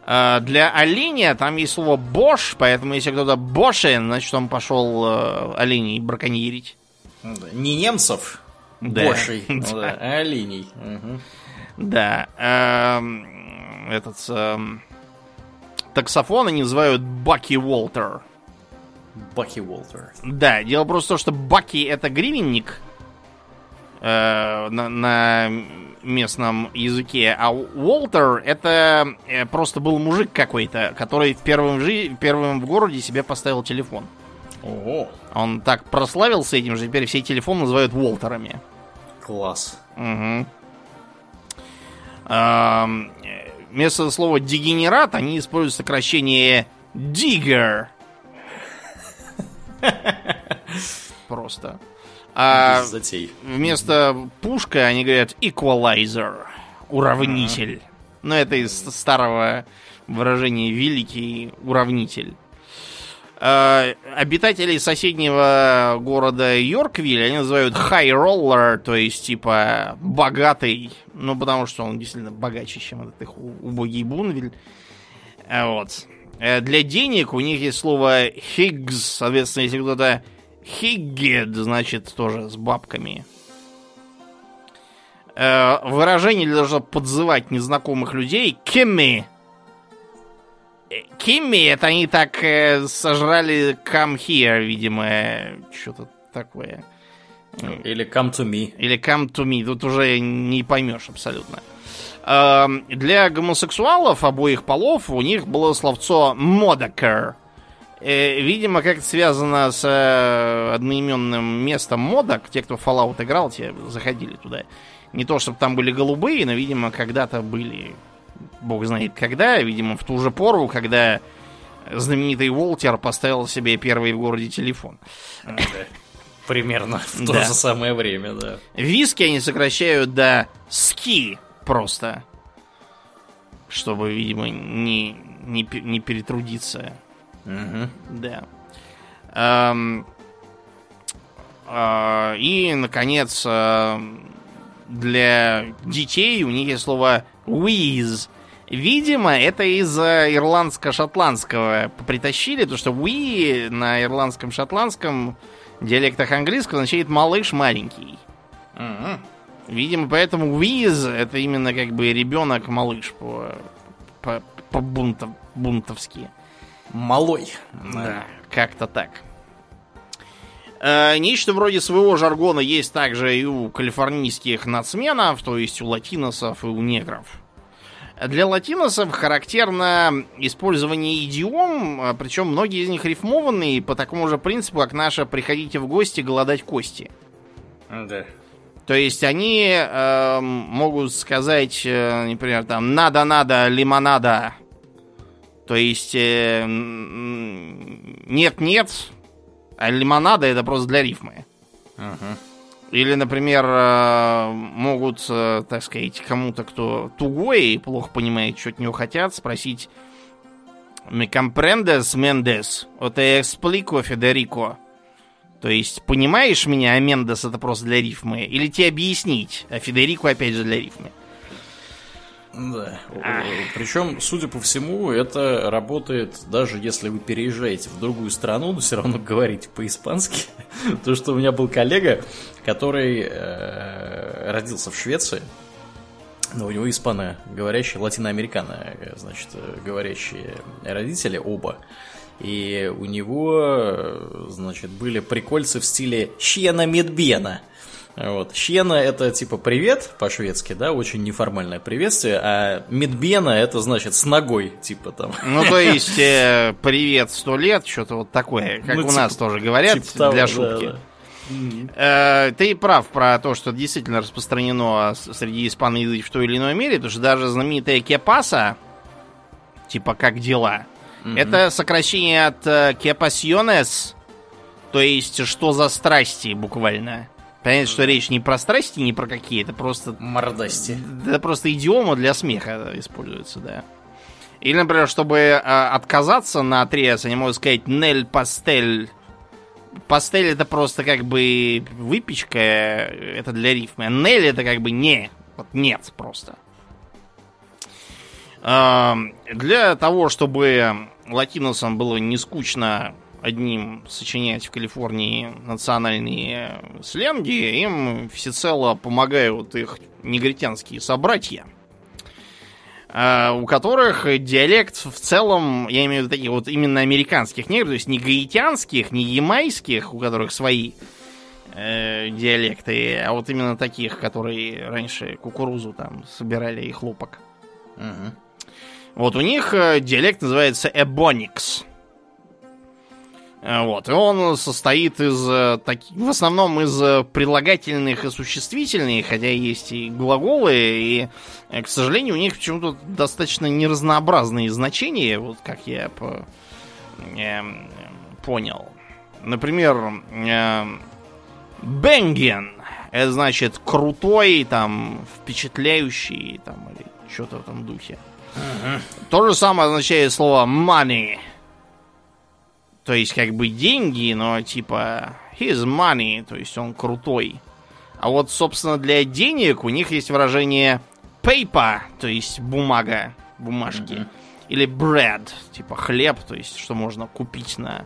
А, для оленя там есть слово бош, поэтому если кто-то бошен, значит он пошел э, оленей браконьерить. Ну. Не немцев, Да. Бошей, (laughs) ну да, а оленей. Мгм. Да. эм, этот эм, таксофон они называют Баки Уолтер. Баки Уолтер. Да, дело просто в том, что Баки это гривенник э, на, на местном языке, а Уолтер это э, просто был мужик какой-то, который в первом, жи- первым в городе себе поставил телефон. Ого, Он так прославился этим же, теперь все телефоны называют Уолтерами. класс. Мгм. Ам, э, Вместо слова дегенерат они используют сокращение digger. (laughs) Просто. А вместо пушка они говорят equalizer. Уравнитель. Но это из старого выражения великий уравнитель. А, обитателей соседнего города Йорквиль они называют high roller, то есть типа богатый, ну потому что он действительно богаче, чем этот их убогий Бунвиль. А Вот. Э, Для денег у них есть слово Higgs, соответственно, если кто-то Higged, значит тоже с бабками. Э, Выражение для того, чтобы подзывать незнакомых людей Кимми. Э, Кимми, это они так э, сожрали come here, видимо, что-то такое. Или come to me. Или come to me, тут уже не поймешь абсолютно. Эм, Для гомосексуалов обоих полов у них было словцо модакер. Э, Видимо, как-то связано с э, одноименным местом модок. Те, кто Fallout играл, те заходили туда. Не то, чтобы там были голубые, но, видимо, когда-то были. Бог знает когда. Видимо, в ту же пору, когда знаменитый Уолтер поставил себе первый в городе телефон. Да. Примерно в то Да. же самое время, да. Виски они сокращают до ски просто. Чтобы, видимо, не, не, не перетрудиться. Мгм. Да. Эм, а, и, наконец, эм, для детей у них есть слово whiz. Видимо, это из-за ирландско-шотландского притащили, потому что we на ирландском-шотландском диалектах английского означает малыш маленький. Мгм. Видимо, поэтому Уиз это именно как бы ребенок-малыш по, по, по бунтов, бунтовски. Малой. Да, как-то так. Э, нечто вроде своего жаргона есть также и у калифорнийских нацменов, то есть у латиносов и у негров. Для латиносов характерно использование идиом, а, причем многие из них рифмованные по такому же принципу, как наша «приходите в гости, голодать кости». Да. То есть они э, могут сказать, э, например, там «надо-надо, лимонада». То есть э, нет-нет, а лимонада это просто для рифмы. Ага. Или, например, э, могут, э, так сказать, кому-то, кто тугой и плохо понимает, что от него хотят, спросить «Me comprendes, Мендес? O te explico, Федерико?» То есть, понимаешь меня, а Мендес это просто для рифмы? Или тебе объяснить, а Федерико опять же для рифмы? Да. Причем, судя по всему, это работает даже если вы переезжаете в другую страну, но все равно говорите по-испански. (laughs) То, что у меня был коллега, который э, родился в Швеции, но у него испано говорящие, латиноамерикано, значит, говорящие родители оба. И у него, значит, были прикольцы в стиле «Щена медбена». Вот. Щена это типа привет по-шведски, да, очень неформальное приветствие, а медбена это значит с ногой, типа там. Ну, то (laughs) есть э, привет сто лет, что-то вот такое, как ну, у типа, нас тоже говорят типа того, для шутки. Да, да. Э, ты прав про то, что действительно распространено среди испаноязычных в той или иной мере, потому что даже знаменитая кепаса, типа как дела, mm-hmm. это сокращение от э, кепасьонес, то есть что за страсти буквально. Понятно, что речь не про страсти, не про какие, это просто... Мордости. Это просто идиома для смеха используется, да. Или, например, чтобы э, отказаться на отрез, они могут сказать «нель пастель». Пастель это просто как бы выпечка, это для рифмы. А нель это как бы не, вот нет просто. Э, для того, чтобы латиносам было не скучно одним сочинять в Калифорнии национальные сленги, им всецело помогают их негритянские собратья, а, у которых диалект в целом, я имею в виду таких вот именно американских негров, то есть не гаитянских, не ямайских, у которых свои э, диалекты, а вот именно таких, которые раньше кукурузу там собирали и хлопок. Угу. Вот у них э, диалект называется эбоникс. Э, вот. И он состоит из э, таких, в основном из э, прилагательных и существительных, хотя есть и глаголы, и, к сожалению, у них почему-то достаточно неразнообразные значения, вот как я по, э, понял. Например, э, бенген это значит крутой, там, впечатляющий, там, или что-то в этом духе. Uh-huh. То же самое означает слово money то есть, как бы деньги, но типа his money, то есть он крутой. А вот, собственно, для денег у них есть выражение paper, то есть бумага, бумажки. Mm-hmm. Или bread, типа хлеб, то есть что можно купить на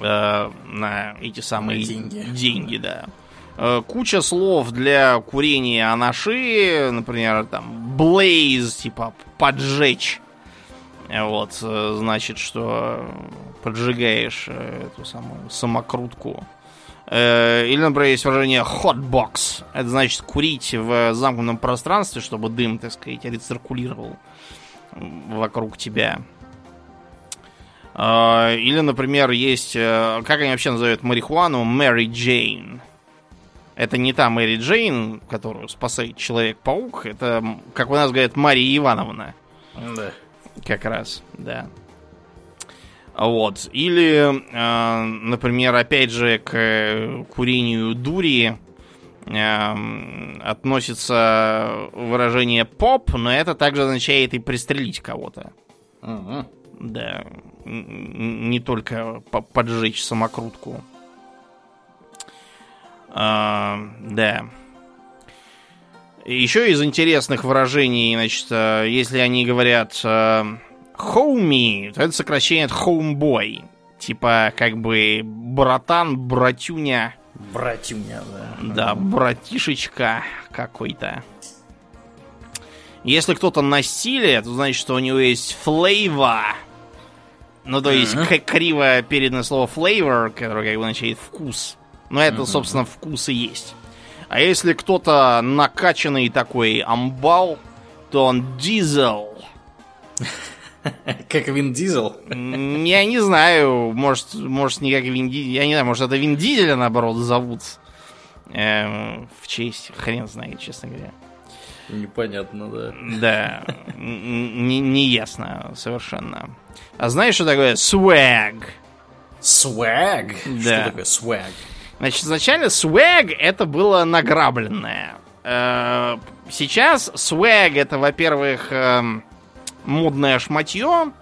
э, на эти самые на деньги. деньги, да. Э, куча слов для курения анаши, например, там blaze, типа поджечь. Вот, э, значит, что поджигаешь э, эту самую самокрутку. Э, или, например, есть выражение hotbox. Это значит курить в замкнутом пространстве, чтобы дым, так сказать, рециркулировал вокруг тебя. Или, например, есть... Как они вообще называют марихуану? Мэри Джейн. Это не та Мэри Джейн, которую спасает Человек-паук. Это, как у нас говорят, Мария Ивановна. Да. Как раз, да. Вот. Или, э, например, опять же, к курению дури э, относится выражение поп, но это также означает и пристрелить кого-то. Угу. Да. Не только поджечь самокрутку. А, да. Еще из интересных выражений, значит, э, если они говорят homie, э, то это сокращение от homeboy. Типа, как бы, братан, братюня. Братюня, да. Да, братишечка какой-то. Если кто-то на стиле, то значит, что у него есть флейва. Ну, то есть, Мгм. к- криво передано слово flavor, которое как бы означает вкус. Но это, собственно, вкус и есть. А если кто-то накачанный такой амбал, то он дизел. (laughs) Как Вин Дизел. Я не знаю, может, может не как Вин Дизель. Я не знаю, может, это Вин Дизеля, наоборот, зовут. Эм, в честь, хрен знает, честно говоря. Непонятно, да. Да, не, не ясно совершенно. А знаешь, что такое swag? Свэг? Да. Что такое свэг? Значит, изначально swag это было награбленное. Э, Сейчас swag это, во-первых, эм, модное шматье,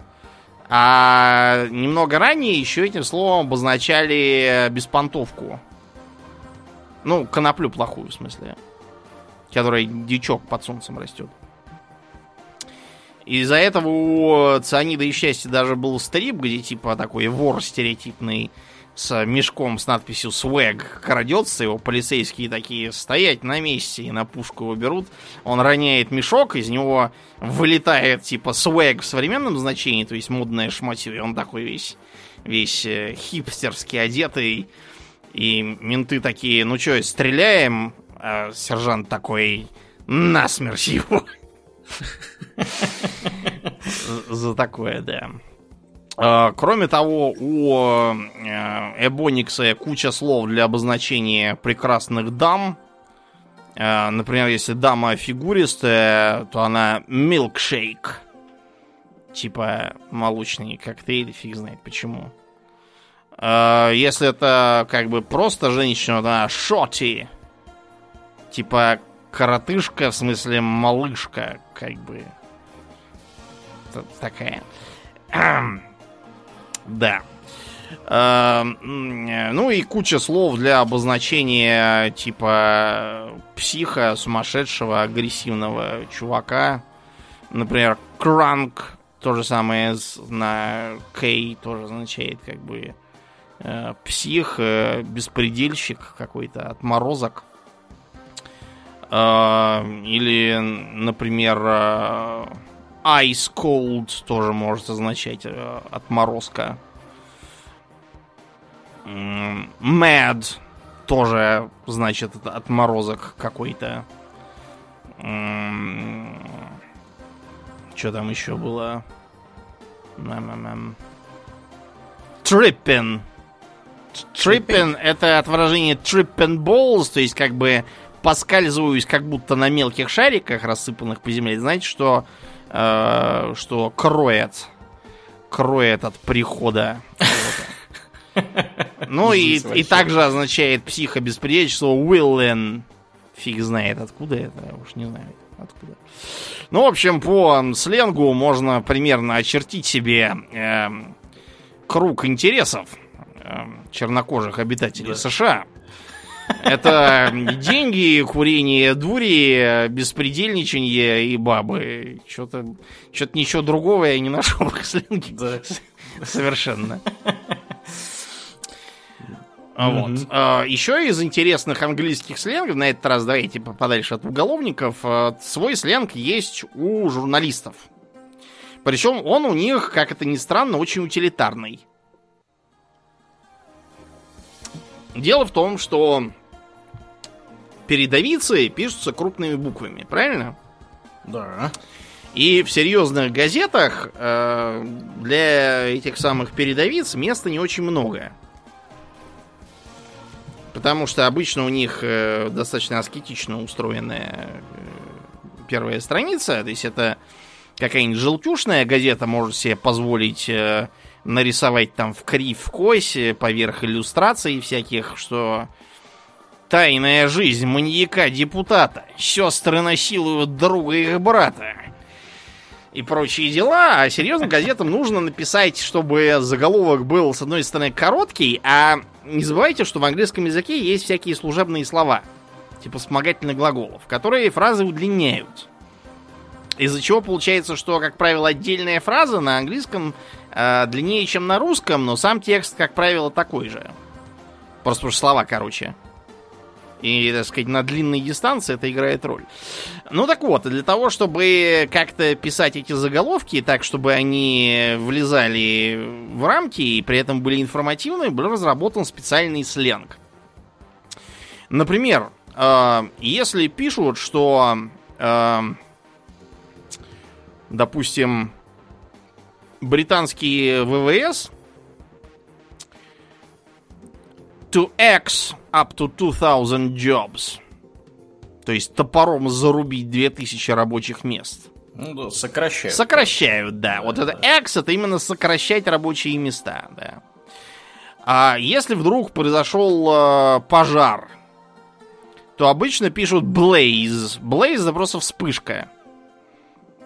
а немного ранее еще этим словом обозначали беспонтовку. Ну, коноплю плохую, в смысле. Которой дичок под солнцем растет. Из-за этого у Цианида и Счастья даже был стрип, где типа такой вор стереотипный с мешком с надписью «Swag» крадется, его полицейские такие стоять на месте и на пушку его берут. Он роняет мешок, из него вылетает типа «Swag» в современном значении, то есть модное шматье, он такой весь, весь э, хипстерски одетый. И менты такие, ну что, стреляем? А сержант такой, насмерть его. (laughs) За такое, да. А, Кроме того, у э, Эбоникса куча слов для обозначения прекрасных дам. Э, Например, если дама фигуристая, то она милкшейк. Типа молочный коктейль, фиг знает почему. Э, Если это как бы просто женщина, то она шоти. Типа коротышка, в смысле малышка, как бы. Такая. Да. Э, Ну и куча слов для обозначения типа психа, сумасшедшего, агрессивного чувака. Например, кранк, то же самое на Кей тоже означает как бы э, псих, э, беспредельщик какой-то, отморозок. Или, например, Ice Cold тоже может означать э, отморозка. Mad тоже значит отморозок какой-то. Что там еще было? Trippin. Trippin это от выражения trippin balls, то есть как бы поскальзываюсь как будто на мелких шариках, рассыпанных по земле. Знаете, что, э, что кроет. Кроет от прихода. Ну и, и также означает психобеспредельчество willing. Фиг знает, откуда это, я уж не знаю, откуда. Ну, в общем, по сленгу можно примерно очертить себе эм, круг интересов эм, чернокожих обитателей Да. США. Это деньги, курение дури, беспредельничанье и бабы. Что-то что ничего другого я не нашел в их сленге. Да. Совершенно. А Вот. Мгм. А, Еще из интересных английских сленгов, на этот раз давайте по- подальше от уголовников, а, свой сленг есть у журналистов. Причем он у них, как это ни странно, очень утилитарный. Дело в том, что передовицы пишутся крупными буквами, правильно? Да. И в серьезных газетах э, для этих самых передовиц места не очень много. Потому что обычно у них э, достаточно аскетично устроенная э, первая страница. То есть это какая-нибудь желтюшная газета может себе позволить э, нарисовать там в кривь в кось поверх иллюстраций всяких, что тайная жизнь маньяка-депутата. Сестры насилуют друга их брата и прочие дела, а серьезным газетам нужно написать, чтобы заголовок был, с одной стороны, короткий, а не забывайте, что в английском языке есть всякие служебные слова, типа вспомогательных глаголов, которые фразы удлиняют. Из-за чего получается, что, как правило, отдельная фраза на английском э, длиннее, чем на русском, но сам текст, как правило, такой же. Просто потому что слова короче. И, так сказать, на длинной дистанции это играет роль. Ну так вот, для того, чтобы как-то писать эти заголовки так, чтобы они влезали в рамки и при этом были информативны, был разработан специальный сленг. Например, э, если пишут, что, э, допустим, британские ВВС to X up to 2000 jobs. То есть топором зарубить 2000 рабочих мест. Ну да, сокращают. Сокращают, да. Вот это X это именно сокращать рабочие места, да. А если вдруг произошел э, пожар, то обычно пишут blaze. Blaze это просто вспышка.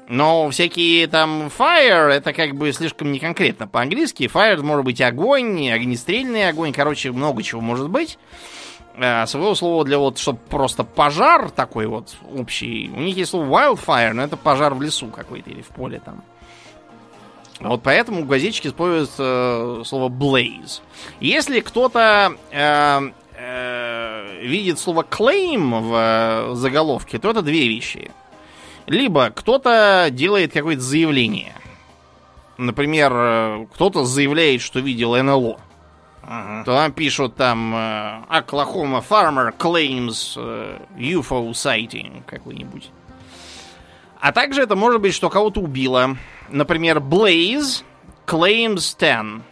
Но всякие там fire, это как бы слишком неконкретно по-английски. Fire может быть огонь, огнестрельный огонь, короче, много чего может быть. А, своего слова для вот, чтобы просто пожар такой вот общий. У них есть слово wildfire, но это пожар в лесу какой-то или в поле там. Вот поэтому газетчики используют э, слово blaze. Если кто-то э, э, видит слово claim в э, заголовке, то это две вещи. Либо кто-то делает какое-то заявление. Например, э, кто-то заявляет, что видел НЛО. Ага. То там пишут там э, Oklahoma farmer claims UFO sighting какой-нибудь. А также это может быть, что кого-то убило. Например, Blaze claims 10.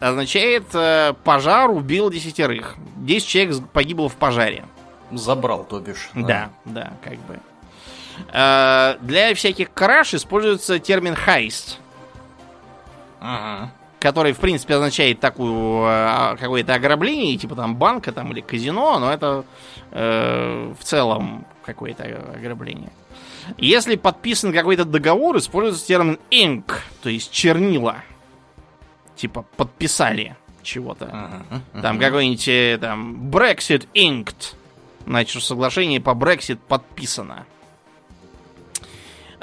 Означает э, пожар убил десятерых. 10 человек погибло в пожаре. Забрал, то бишь. Да, да, как бы. Э, для всяких краш используется термин heist, Ага. который, в принципе, означает такую э, какое-то ограбление, типа там банка там или казино, но это э, в целом какое-то ограбление. Если подписан какой-то договор, используется термин ink, то есть чернила. Типа подписали чего-то. Ага. Там какой-нибудь э, там Brexit inked. Значит, соглашение по Brexit подписано.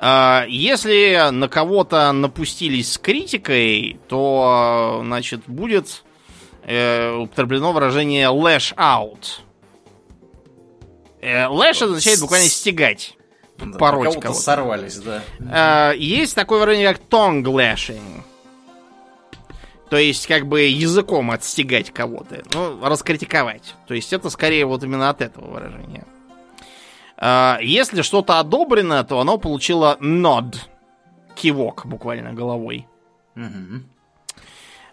А, Если на кого-то напустились с критикой, то, значит, будет э, употреблено выражение lash out. Э, Lash означает буквально стегать. Да, пороть кого-то кого-то. сорвались, да. А, Есть такое выражение, как tongue lashing. То есть, как бы языком отстегать кого-то. Ну, раскритиковать. То есть, это скорее вот именно от этого выражения. А, Если что-то одобрено, то оно получило nod. Кивок, буквально, головой.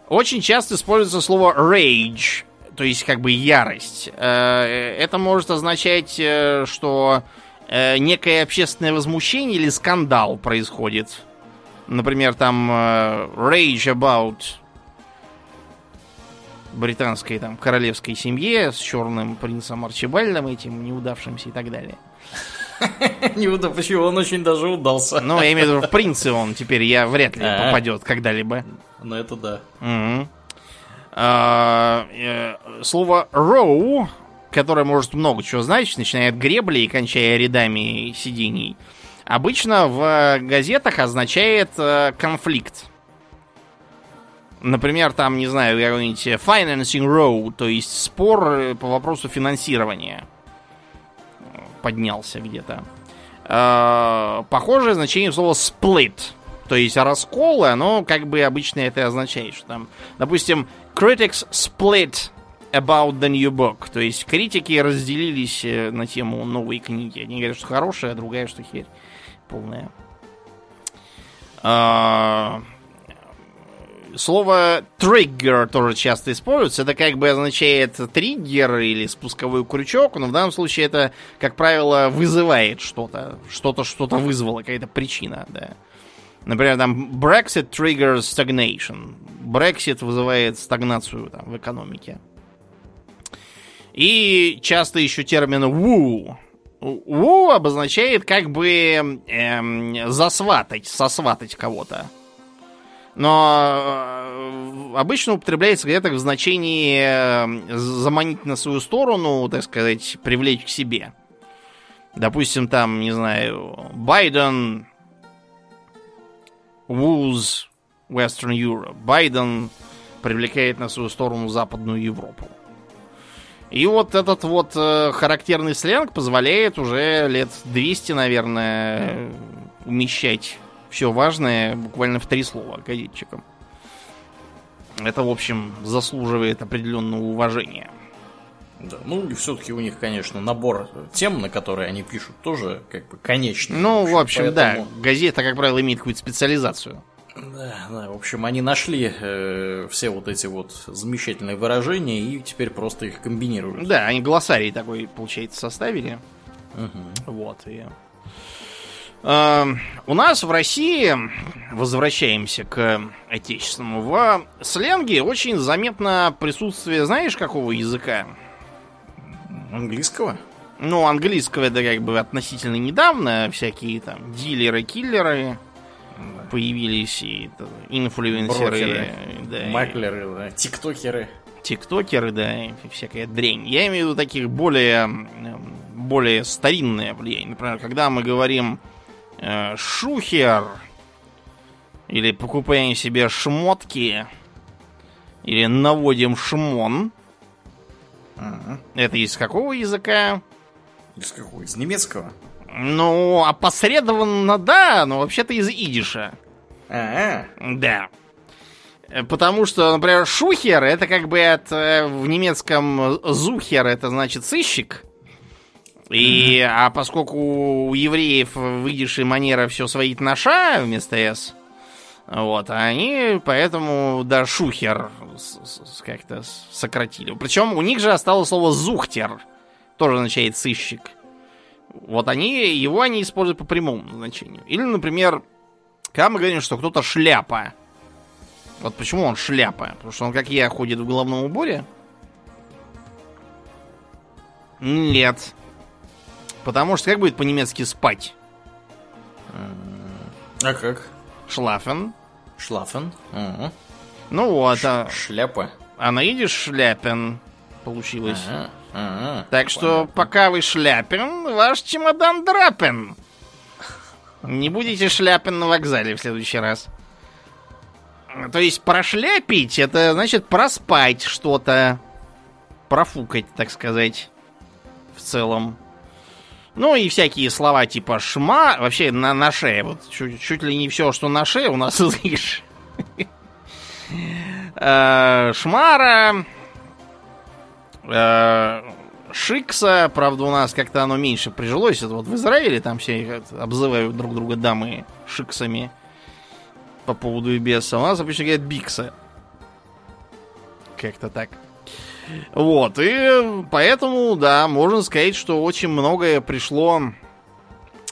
Очень часто используется слово rage, то есть как бы ярость. Э, Это может означать, э, что э, некое общественное возмущение или скандал происходит. Например, там rage about британской там королевской семье с черным принцем Арчибальдом этим неудавшимся и так далее. (laughs) Не удав- почему он очень даже удался. Но я имею в виду, в принце он теперь я вряд ли А. попадет когда-либо. Ну это да. А, э, Слово row, которое может много чего значить, начиная от гребли и кончая рядами сидений, обычно в газетах означает э, конфликт. Например, там, не знаю, какой-нибудь financing row, то есть спор э, по вопросу финансирования поднялся где-то. Э, Похожее значение слова split. То есть расколы, оно как бы обычно это означает, что там, допустим, critics split about the new book. То есть критики разделились э, на тему новой книги. Одни говорят, что хорошая, а другая, что херь полная. А, Слово trigger тоже часто используется. Это как бы означает триггер или спусковой крючок, но в данном случае это, как правило, вызывает что-то. Что-то, что-то вызвало, какая-то причина, да. Например, там Brexit triggers stagnation. Brexit вызывает стагнацию там, в экономике. И часто еще термин woo. Woo обозначает как бы эм, засватать, сосватать кого-то. Но э, обычно употребляется где-то в значении э, заманить на свою сторону, так сказать, привлечь к себе. Допустим, там, не знаю, Байден woos Western Europe. Байден привлекает на свою сторону Западную Европу. И вот этот вот э, характерный сленг позволяет уже лет 200, наверное, умещать все важное буквально в три слова газетчикам. Это, в общем, заслуживает определенного уважения. Да, ну и все-таки у них, конечно, набор тем, на которые они пишут, тоже как бы конечный. Ну, в общем, поэтому... да, газета, как правило, имеет какую-то специализацию. Да, да, в общем, они нашли э, все вот эти вот замечательные выражения и теперь просто их комбинируют. Да, они глоссарий такой, получается, составили. Угу. Вот, и... Э, у нас в России, возвращаемся к отечественному, в сленге очень заметно присутствие, знаешь, какого языка? Английского? Ну, английского это как бы относительно недавно, всякие там дилеры, киллеры появились, и инфлюенсеры, да, маклеры, да, тиктокеры. Тиктокеры, да, и всякая дрянь. Я имею в виду таких более, более старинные влияния. Например, когда мы говорим шухер, или покупаем себе шмотки, или наводим шмон. Ага. Это из какого языка? Из какого? Из немецкого? Ну, опосредованно да, но вообще-то из идиша. А, Да. Потому что, например, шухер это как бы от э, в немецком зухер это значит сыщик. И, mm-hmm. а поскольку у евреев выдишь манера все своит на ша вместо с, вот, они поэтому, да, шухер как-то сократили. Причем у них же осталось слово зухтер, тоже означает сыщик. Вот они, его они используют по прямому значению. Или, например, когда мы говорим, что кто-то шляпа. Вот почему он шляпа? Потому что он, как я, ходит в головном уборе? Нет. Потому что как будет по-немецки спать? А как? Шлафен. Шлафен. Угу. Ну вот, Ш- а... Шляпа. А на идиш шляпен получилось. Ага. Ага, так что, понятно. пока вы шляпен, ваш чемодан драпен. Не будете шляпен на вокзале в следующий раз. То есть прошляпить, это значит проспать что-то. Профукать, так сказать. В целом. Ну и всякие слова типа шма, вообще на, на шее. Вот чуть, чуть ли не все, что на шее у нас (laughs) слышишь. Э, шмара, Э, Шикса, правда, у нас как-то оно меньше прижилось. Это вот в Израиле там все обзывают друг друга дамы шиксами по поводу беса. У нас обычно говорят бикса. Как-то так. Вот, и поэтому, да, можно сказать, что очень многое пришло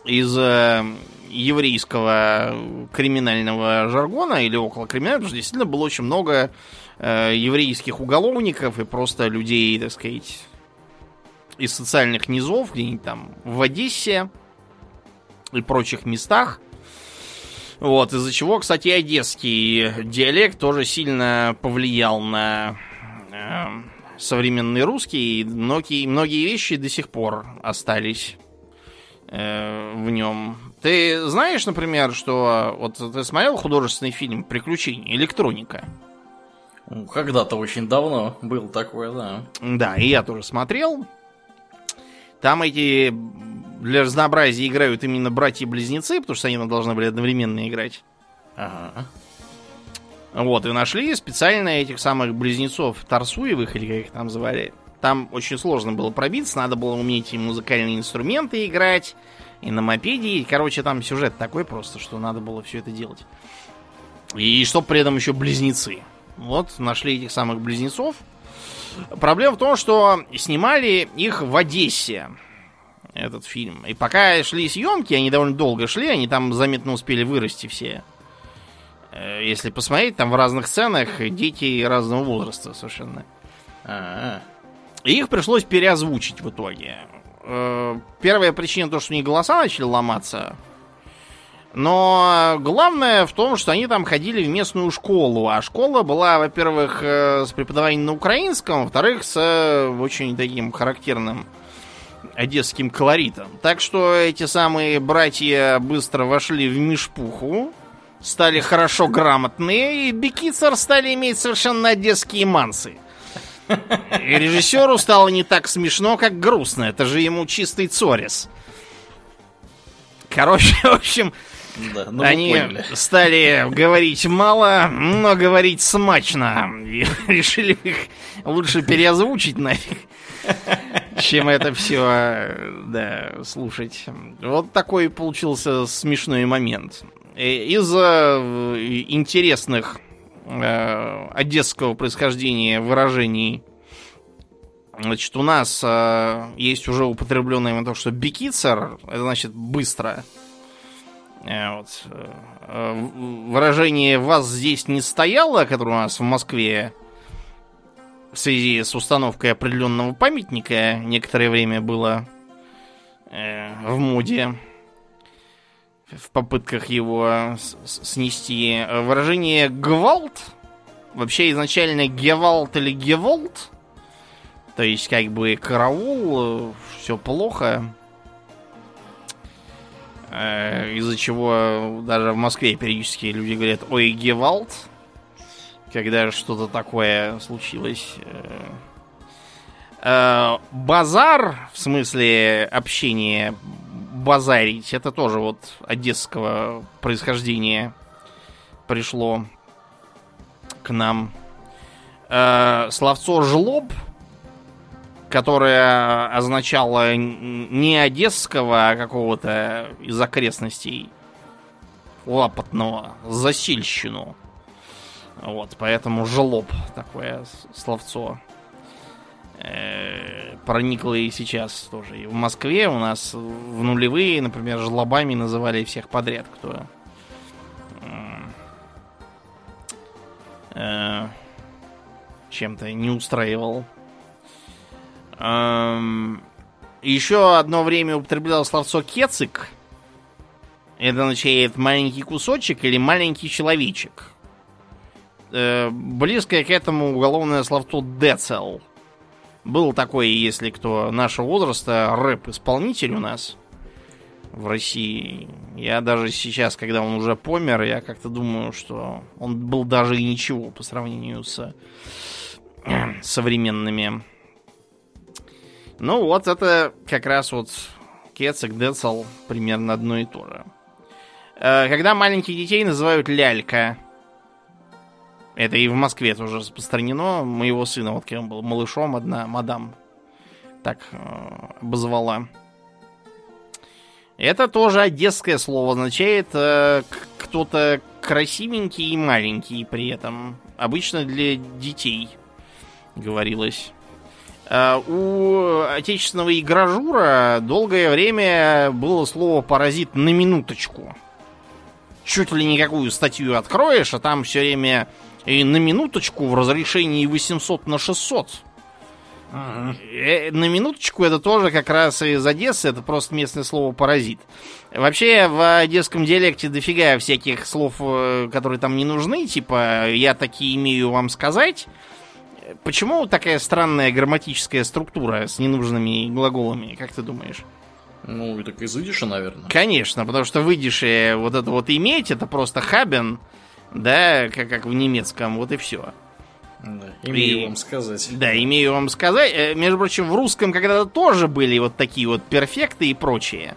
из э, еврейского криминального жаргона или около криминального, потому что действительно было очень много э, еврейских уголовников и просто людей, так сказать, из социальных низов, где-нибудь там в Одессе и прочих местах. Вот, из-за чего, кстати, одесский диалект тоже сильно повлиял на э, современный русский. И многие, многие вещи до сих пор остались э, в нем. Ты знаешь, например, что вот ты смотрел художественный фильм «Приключения. Электроника»? Когда-то очень давно был такое, да. Да, и я тоже смотрел. Там эти для разнообразия играют именно братья-близнецы, потому что они должны были одновременно играть. Ага. Вот, и нашли специально этих самых близнецов Тарсуевых, или как их там звали. Там очень сложно было пробиться, надо было уметь и музыкальные инструменты играть, и на мопеде. И, короче, там сюжет такой просто, что надо было все это делать. И чтоб при этом еще близнецы. Вот, нашли этих самых близнецов. Проблема в том, что снимали их в Одессе, этот фильм. И пока шли съемки, они довольно долго шли, они там заметно успели вырасти все. Э, если посмотреть, там в разных сценах дети разного возраста совершенно. А-а-а. И их пришлось переозвучить в итоге. Э, первая причина то, что у них голоса начали ломаться. Но главное в том, что они там ходили в местную школу. А школа была, во-первых, э, с преподаванием на украинском, во-вторых, с очень таким характерным одесским колоритом. Так что эти самые братья быстро вошли в мешпуху, стали хорошо грамотные, и Бекицер стали иметь совершенно одесские мансы. И режиссеру стало не так смешно, как грустно. Это же ему чистый цорис. Короче, (laughs) в общем, да, ну они стали говорить мало, но говорить смачно. И (laughs) решили их лучше переозвучить нафиг, чем это все, да, слушать. Вот такой получился смешной момент. Из интересных э, одесского происхождения выражений Значит, у нас э, есть уже употребленное то, что бикицер, это значит быстро. Э, вот. Э, выражение «вас здесь не стояло», которое у нас в Москве в связи с установкой определенного памятника некоторое время было э, в моде в попытках его снести. Выражение «гвалт» вообще изначально «гевалт» или «геволт» То есть, как бы, караул, все плохо. Э, из-за чего даже в Москве периодически люди говорят «Ой, Гевалд», когда что-то такое случилось. Э, э, базар, в смысле общения, базарить, это тоже вот одесского происхождения пришло к нам. Словцо «жлоб» — которая означала не одесского, а какого-то из окрестностей лапотного, засильщину. Вот, поэтому жлоб такое словцо э, проникло и сейчас тоже. И в Москве у нас в нулевые, например, жлобами называли всех подряд, кто э, чем-то не устраивал еще одно время употреблял словцо кецик. Это означает маленький кусочек или маленький человечек. Э, близкое к этому уголовное словцо децел. Был такой, если кто нашего возраста, рэп-исполнитель у нас в России. Я даже сейчас, когда он уже помер, я как-то думаю, что он был даже и ничего по сравнению с (clears throat) современными ну вот это как раз вот Кецик, Децл примерно одно и то же. Э, когда маленьких детей называют лялька, это и в Москве тоже распространено. Моего сына, вот когда он был малышом, одна мадам так э, обозвала. Это тоже одесское слово, означает э, кто-то красивенький и маленький при этом. Обычно для детей говорилось. Э, у отечественного игражура долгое время было слово «паразит» на минуточку. Чуть ли никакую статью откроешь, а там все время и на минуточку в разрешении 800 на 600. Uh-huh. На минуточку это тоже как раз из Одессы, это просто местное слово паразит. Вообще в одесском диалекте дофига всяких слов, э, которые там не нужны, типа я такие имею вам сказать. Почему такая странная грамматическая структура с ненужными глаголами, как ты думаешь? Ну, так из идиша, наверное. Конечно, потому что в идише вот это вот иметь, это просто хабен, да, как, как в немецком, вот и все. Да, имею и, вам сказать. Да, имею вам сказать. Э, между прочим, в русском когда-то тоже были вот такие вот перфекты и прочее.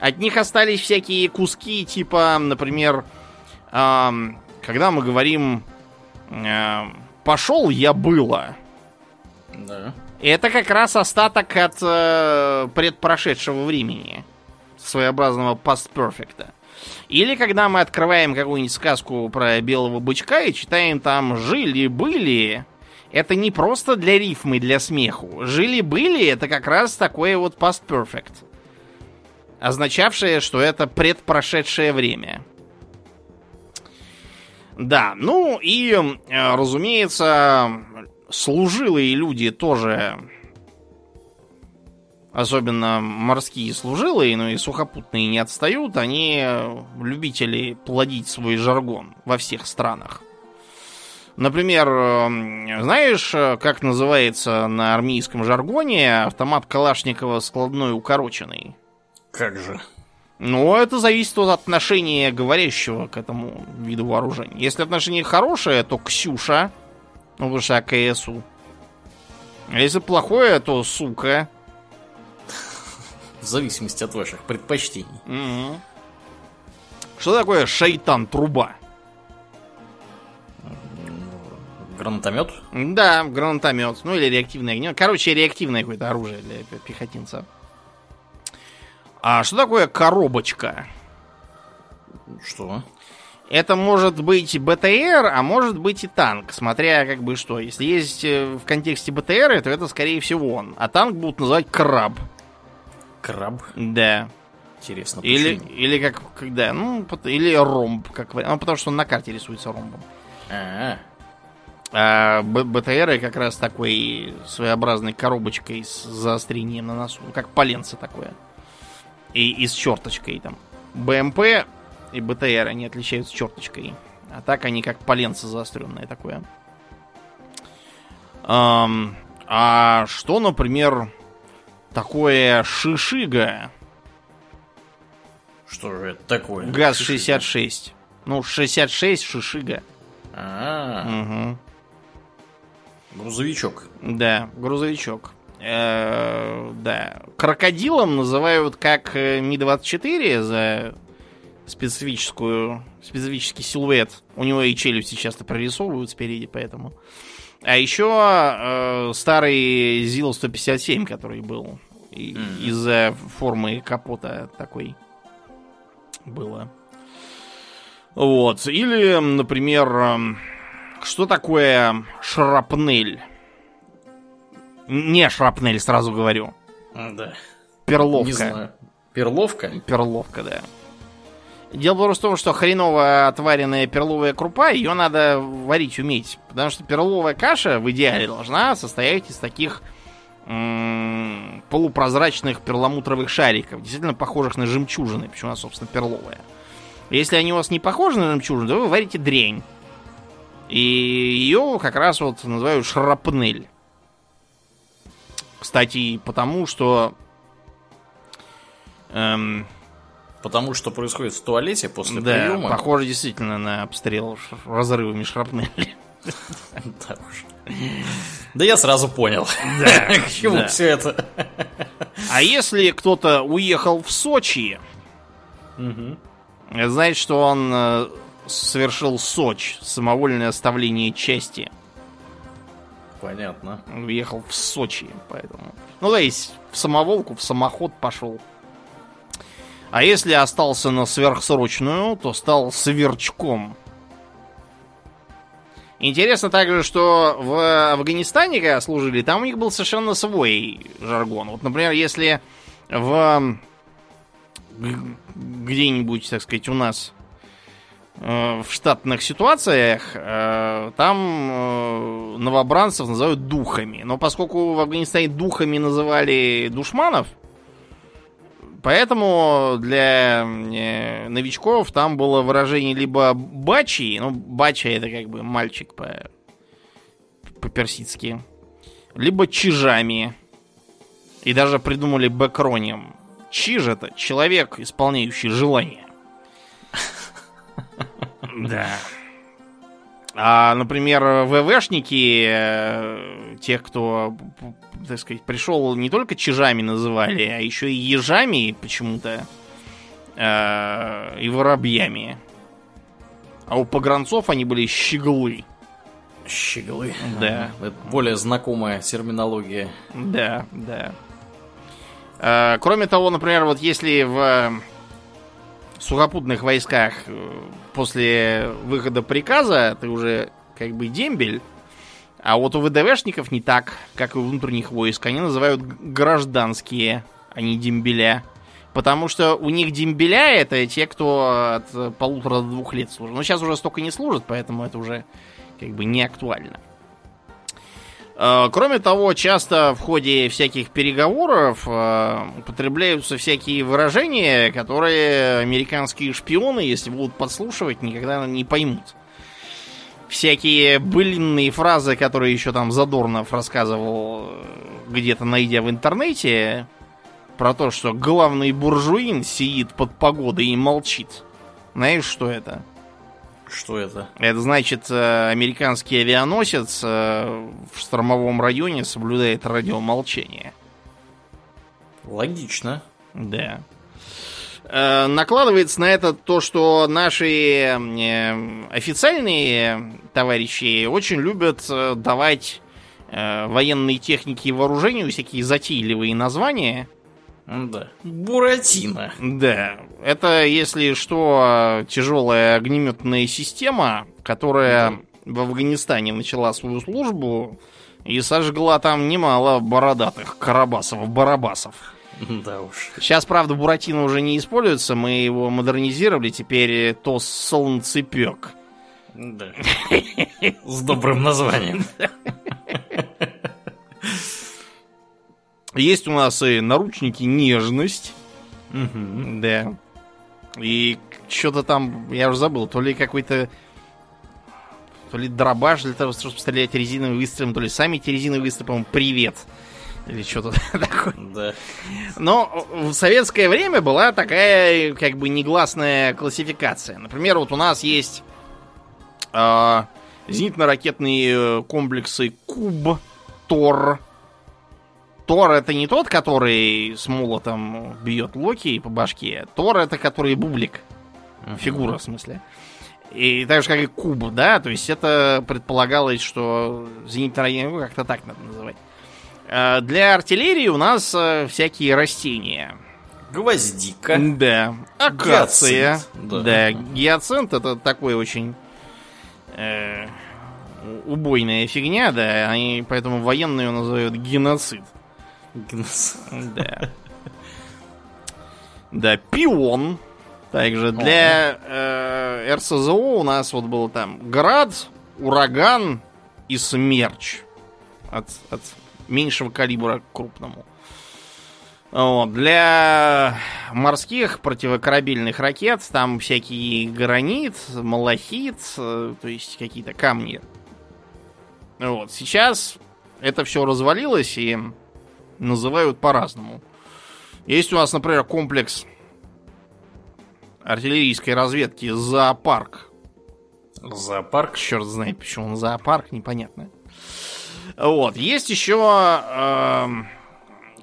От них остались всякие куски, типа, например, эм, когда мы говорим... Эм, пошел я было. Да. Это как раз остаток от э, предпрошедшего времени. Своеобразного past perfect. Или когда мы открываем какую-нибудь сказку про белого бычка и читаем там «жили-были», это не просто для рифмы, для смеху. «Жили-были» — это как раз такое вот past perfect. Означавшее, что это предпрошедшее время. Да, ну и, э, разумеется, служилые люди тоже, особенно морские служилые, но и сухопутные не отстают, они любители плодить свой жаргон во всех странах. Например, э, знаешь, как называется на армейском жаргоне автомат Калашникова складной укороченный? Как же? Ну, это зависит от отношения говорящего к этому виду вооружения. Если отношение хорошее, то Ксюша, ну, потому что АКСУ. А если плохое, то сука. В зависимости от ваших предпочтений. Угу. Что такое шайтан-труба? Гранатомет? Да, гранатомет. Ну или реактивное огнем. Короче, реактивное какое-то оружие для пехотинца. А что такое коробочка? Что? Это может быть БТР, а может быть и танк, смотря как бы что. Если есть э, в контексте БТР, то это скорее всего он. А танк будут называть краб. Краб? Да. Интересно. Или, или как, когда, ну, или ромб, как ну, потому что он на карте рисуется ромбом. А-а-а. А БТР как раз такой своеобразной коробочкой с заострением на носу. Как поленце такое. И, и с черточкой там. БМП и БТР, они отличаются черточкой. А так они как поленце заостренное такое. Um, а что, например, такое шишига? Что же это такое? ГАЗ-66. Ну, 66 шишига. А, Угу. грузовичок. Да, грузовичок. Э, да. Крокодилом называют как э, Ми-24 за специфическую, специфический силуэт. У него и челюсти часто прорисовывают спереди, поэтому. А еще э, старый ЗИЛ-157, который был. Из-за формы капота такой было. Вот. Или, например, эм, что такое шрапнель? Не шрапнель, сразу говорю. А, Да. Перловка. Не знаю. Перловка? Перловка, да. Дело просто в том, что хреново отваренная перловая крупа, ее надо варить уметь. Потому что перловая каша в идеале должна состоять из таких полупрозрачных перламутровых шариков, действительно похожих на жемчужины, почему она, собственно, перловая. Если они у вас не похожи на жемчужины, то вы варите дрень. И ее как раз вот называют шрапнель. Кстати, потому что эм, Потому что происходит в туалете после да, приема. похоже действительно на обстрел разрывами шрапнели. Да уж. Да я сразу понял. (laughs) К чему да. все это? А если кто-то уехал в Сочи, значит, что он э, совершил Соч, самовольное оставление части. Понятно. Он уехал в Сочи, поэтому. Ну, то есть, в самоволку, в самоход пошел. А если остался на сверхсрочную, то стал сверчком. Интересно также, что в Афганистане, когда служили, там у них был совершенно свой жаргон. Вот, например, если в где-нибудь, так сказать, у нас э, в штатных ситуациях э, там э, новобранцев называют духами. Но поскольку в Афганистане духами называли душманов, поэтому для новичков там было выражение либо бачи, ну, бача это как бы мальчик по- по-персидски, либо чижами. И даже придумали бэкроним. Чиж это человек, исполняющий желание. Да. А, например, ВВшники, э, тех, кто, так сказать, пришел, не только чижами называли, а еще и ежами почему-то. э, и воробьями. А у погранцов они были щеглы. Щеглы. Да. Это более знакомая терминология. Да, да. Э, Кроме того, например, вот если в сухопутных войсках э, после выхода приказа ты уже как бы дембель, а вот у ВДВшников не так, как и у внутренних войск. Они называют гражданские, а не дембеля. Потому что у них дембеля это те, кто от э, полутора до двух лет служит. Но сейчас уже столько не служат, поэтому это уже как бы не актуально. Э, Кроме того, часто в ходе всяких переговоров э, употребляются всякие выражения, которые американские шпионы, если будут подслушивать, никогда не поймут. Всякие былинные фразы, которые еще там Задорнов рассказывал, э, где-то найдя в интернете, про то, что главный буржуин сидит под погодой и молчит. Знаешь, что это? Что это? Это значит, э, американский авианосец э, в штормовом районе соблюдает радиомолчание. Логично. Да. Э, накладывается на это то, что наши официальные товарищи очень любят давать военной технике и вооружению всякие затейливые названия. Да. Буратино. Да, это, если что, тяжелая огнеметная система, которая в Афганистане начала свою службу и сожгла там немало бородатых карабасов-барабасов. Да уж. Сейчас, правда, Буратино уже не используется, мы его модернизировали, теперь то солнцепек. Да. С добрым названием. (laughs) Есть у нас и наручники нежность. Мгм. Да. И что-то там, я уже забыл, то ли какой-то то ли дробаш для того, чтобы стрелять резиновым выстрелом, то ли сами эти резиновые выстрелы, по-моему, привет. Или что-то (laughs) такое. Да. Но в советское время была такая, как бы, негласная классификация. Например, вот у нас есть а, зенитно-ракетные комплексы Куб, Тор. Тор это не тот, который с молотом бьет Локи по башке. Тор это который бублик. Фигура, в смысле. И так же, как и куб, да, то есть это предполагалось, что зенитно ну, как-то так надо называть. А Для артиллерии у нас э, всякие растения. Гвоздика. Да. Акация. Гиацинт. Да. Да, гиацинт это такой очень э, убойная фигня, да. Они поэтому военные его называют геноцид. Гнус. Да. Да, пион. Также для э, РСЗО у нас вот был там град, ураган и смерч. От, от меньшего калибра к крупному. Вот. Для морских противокорабельных ракет там всякий гранит, малахит, э, то есть какие-то камни. Вот. Сейчас это все развалилось и называют по-разному. Есть у нас, например, комплекс артиллерийской разведки «Зоопарк». Зоопарк. Черт знает, почему он зоопарк, непонятно. Вот. Есть еще эм,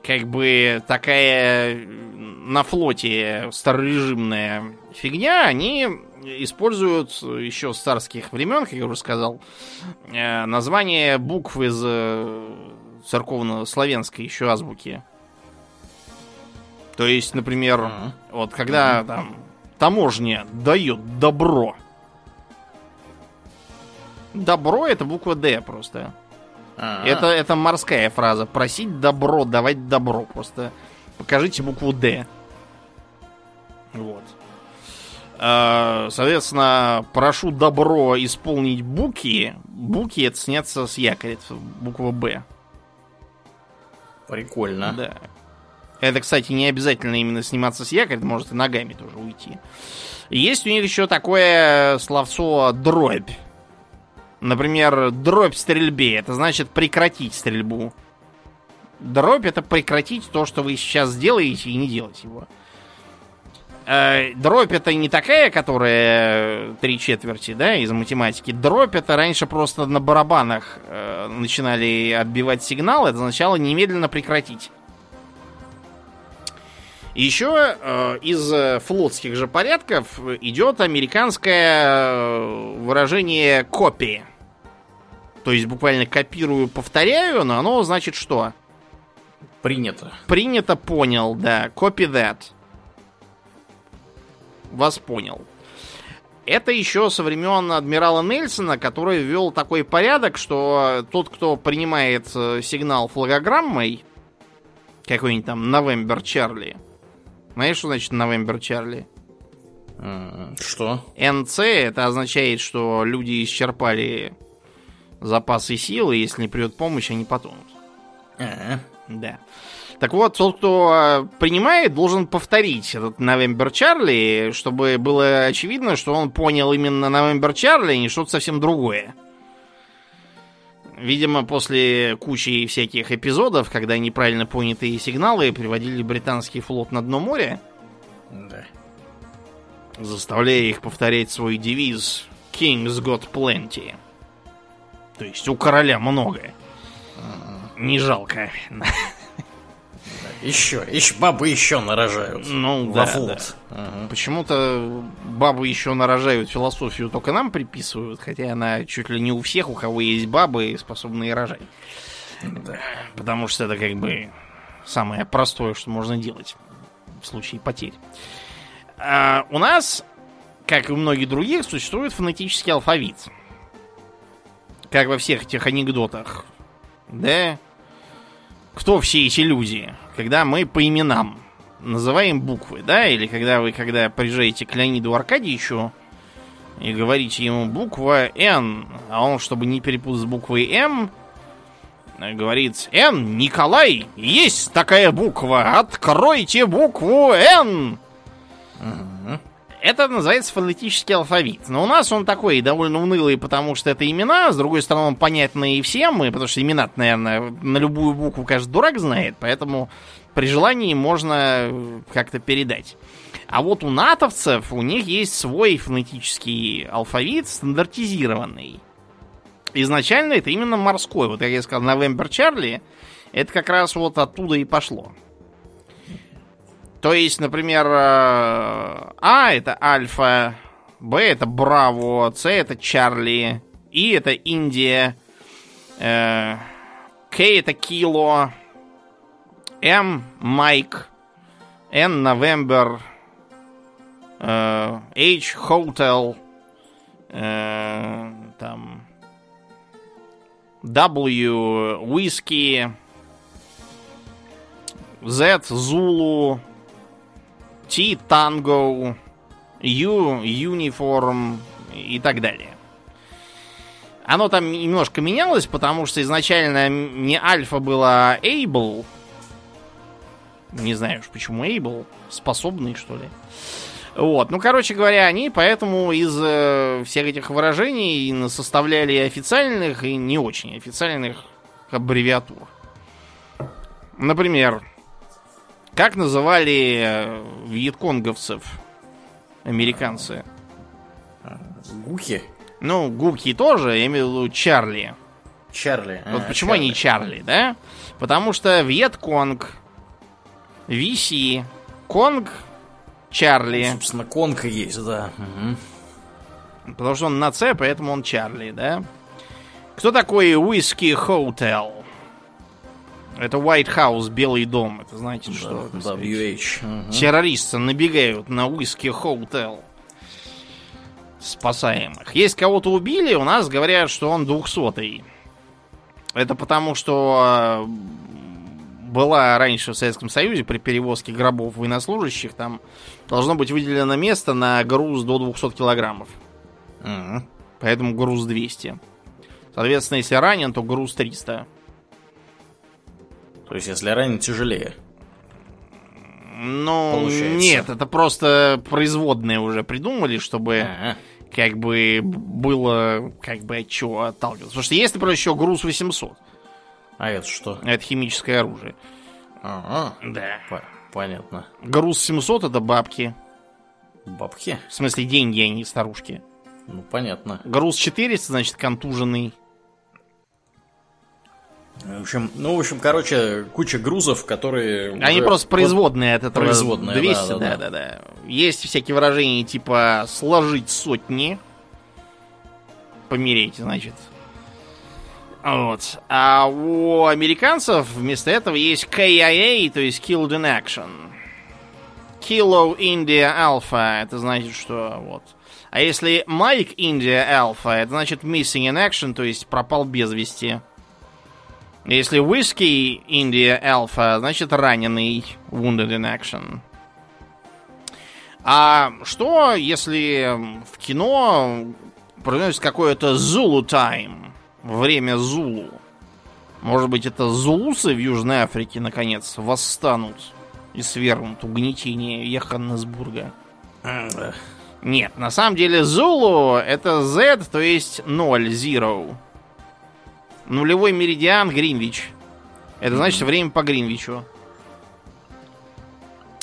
как бы такая на флоте старорежимная фигня. Они используют еще с царских времен, как я уже сказал, э, название букв из э, церковно-славянской еще азбуки. То есть, например, Мгм. вот когда там таможня дает добро. Добро это буква Д просто. А, Это, это морская фраза. Просить добро, давать добро. Просто покажите букву Д. Вот. А, Соответственно, прошу добро исполнить буки. Буки это сняться с якоря. это Буква Б. Прикольно. Да. Это, кстати, не обязательно именно сниматься с якоря, может и ногами тоже уйти. Есть у них еще такое словцо дробь. Например, дробь стрельбе. Это значит прекратить стрельбу. Дробь это прекратить то, что вы сейчас делаете, и не делать его. Э, Дробь это не такая, которая три четверти, да, из математики. Дробь это раньше просто на барабанах э, начинали отбивать сигнал. Это означало немедленно прекратить. Еще э, из э, флотских же порядков идет американское э, выражение копии. То есть буквально копирую, повторяю, но оно значит что? Принято. Принято, понял, да. Copy that. Вас понял. Это еще со времен адмирала Нельсона, который ввел такой порядок, что тот, кто принимает э, сигнал флагограммой, какой-нибудь там November Charlie. Знаешь, что значит Charlie? М, Что? НЦ это означает, что люди исчерпали запасы сил, и если не придет помощь, они потонут. А, Да. Так вот, тот, кто э, принимает, должен повторить этот November Charlie, чтобы было очевидно, что он понял именно November Charlie, а не что-то совсем другое. Видимо, после кучи всяких эпизодов, когда неправильно понятые сигналы приводили британский флот на дно моря, Да. заставляя их повторять свой девиз king's got plenty. То есть у короля много. Не жалко. Еще, еще бабы еще нарожают. Ну, да, флот. да. Почему-то бабы еще нарожают философию, только нам приписывают, хотя она чуть ли не у всех, у кого есть бабы, способные рожать. Да. Потому что это как бы самое простое, что можно делать в случае потерь. А у нас, как и у многих других, существует фонетический алфавит. Как во всех этих анекдотах. Да? Кто все эти люди? Когда мы по именам называем буквы, да? Или когда вы, когда приезжаете к Леониду Аркадьевичу и говорите ему буква Н, а он, чтобы не перепутать с буквой М, говорит, Н, Николай, есть такая буква, откройте букву Н. Это называется фонетический алфавит. Но у нас он такой довольно унылый, потому что это имена. С другой стороны, он понятный и всем, и потому что имена наверное, на любую букву каждый дурак знает. Поэтому при желании можно как-то передать. А вот у натовцев у них есть свой фонетический алфавит, стандартизированный. Изначально это именно морской. Вот как я сказал, November Charlie, это как раз вот оттуда и пошло. То есть, например, э, А это Альфа, Б это Браво, С это Чарли, И это Индия, э, К это Кило, М Майк, Н Новембер, H Hotel, э, там W Whiskey, Z Zulu, T Tango, U Uniform и так далее. Оно там немножко менялось, потому что изначально не альфа была Able. Не знаю уж почему Able. Способный, что ли. Вот, ну, короче говоря, они поэтому из э, всех этих выражений составляли официальных и не очень официальных аббревиатур. Например, как называли э, вьетконговцев американцы? Гухи? Ну, гуки тоже, я имею в виду Чарли. Чарли. Вот А, почему они Чарли, да? Потому что Вьетконг, Виси, Конг, Чарли. Собственно, конка есть, да. Мгм. Потому что он на С, поэтому он Чарли, да? Кто такой Уиски Hotel? Это White House, Белый дом. Это знаете что? так сказать. WH. Террористы набегают на Уиски Hotel. Спасаемых. Есть кого-то убили, у нас говорят, что он двухсотый. Это потому, что э, была раньше в Советском Союзе при перевозке гробов военнослужащих, там должно быть выделено место на груз до 200 килограммов. Мгм. Поэтому груз 200. Соответственно, если ранен, то груз 300. То есть, если ранен, тяжелее. Ну, Получается. нет, это просто производные уже придумали, чтобы Ага. как бы было как бы от чего отталкиваться. Потому что есть, например, еще груз 800. А это что? Это химическое оружие. Ага. Да. По- Понятно. Груз 700 это бабки. Бабки? В смысле деньги, а не старушки. Ну, понятно. Груз 400, значит, контуженный. В общем, ну, в общем, короче, куча грузов, которые... Они просто производные от этого. Производные, 200, да, да, да, да, да. Есть всякие выражения типа сложить сотни. Помереть, значит. Вот. А у американцев вместо этого есть KIA, то есть Killed in Action. Kilo India Alpha, это значит, что вот. А если Mike India Alpha, это значит Missing in Action, то есть пропал без вести. Если Whiskey India Alpha, значит раненый Wounded in Action. А что, если в кино произносится какое-то Zulu Time, время Зулу? Может быть, это зулусы в Южной Африке, наконец, восстанут и свергнут угнетение Йоханнесбурга? М, Нет, на самом деле Зулу это Z, то есть 0, zero. Нулевой меридиан Гринвич. Это значит время по Гринвичу.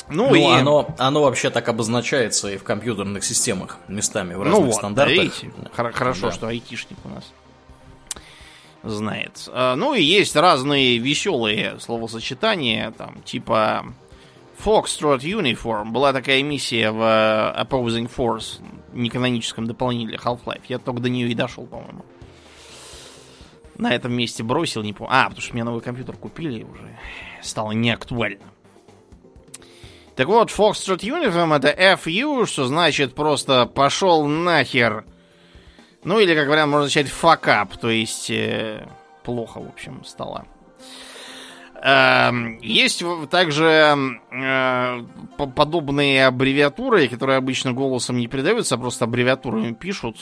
Ну, ну и... оно, оно вообще так обозначается и в компьютерных системах местами в разных ну вот, стандартах. Видите, хорошо, да. что айтишник у нас знает. А, ну и есть разные веселые словосочетания, там, типа Foxtrot Uniform. Была такая миссия в Opposing Force, неканоническом дополнении Half-Life. Я только до нее и дошел, по-моему. На этом месте бросил, не помню. А, потому что мне новый компьютер купили уже. Стало неактуально. Так вот, Foxtrot Uniform это FU, что значит просто пошел нахер ну или, как вариант, можно начать факап, то есть э, плохо, в общем, стало. Э, есть также э, подобные аббревиатуры, которые обычно голосом не передаются, а просто аббревиатурами пишут.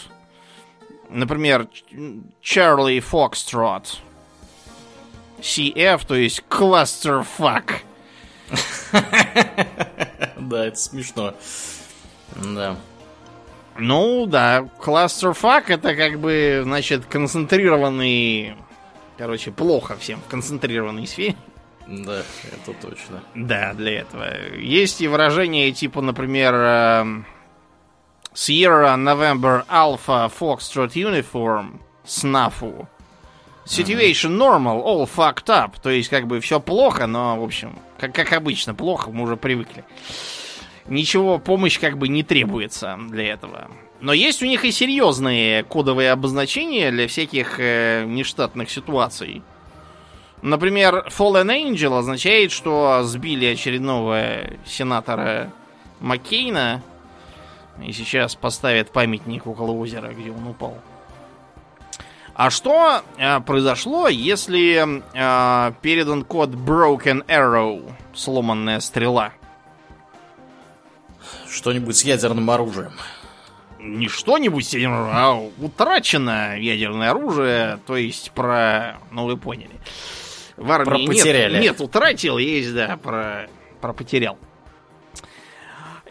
Например, Charlie Foxtrot. CF, то есть Clusterfuck. (laughs) Да, это смешно. Да. Ну, да, кластерфак это как бы, значит, концентрированный... Короче, плохо всем в концентрированной сфере. Да, это точно. Да, для этого. Есть и выражения типа, например, эм, Sierra November Alpha Foxtrot Uniform SNAFU. Situation normal, all fucked up. То есть, как бы, все плохо, но, в общем, как, как обычно, плохо, мы уже привыкли ничего, помощь как бы не требуется для этого. Но есть у них и серьезные кодовые обозначения для всяких э, нештатных ситуаций. Например, Fallen Angel означает, что сбили очередного сенатора Маккейна и сейчас поставят памятник около озера, где он упал. А что э, произошло, если э, передан код Broken Arrow, сломанная стрела? Что-нибудь с ядерным оружием. Не что-нибудь с ядерным а утрачено ядерное оружие, то есть про... Ну, вы поняли. В армии про потеряли. Нет, нет, утратил, есть, да, про, про потерял.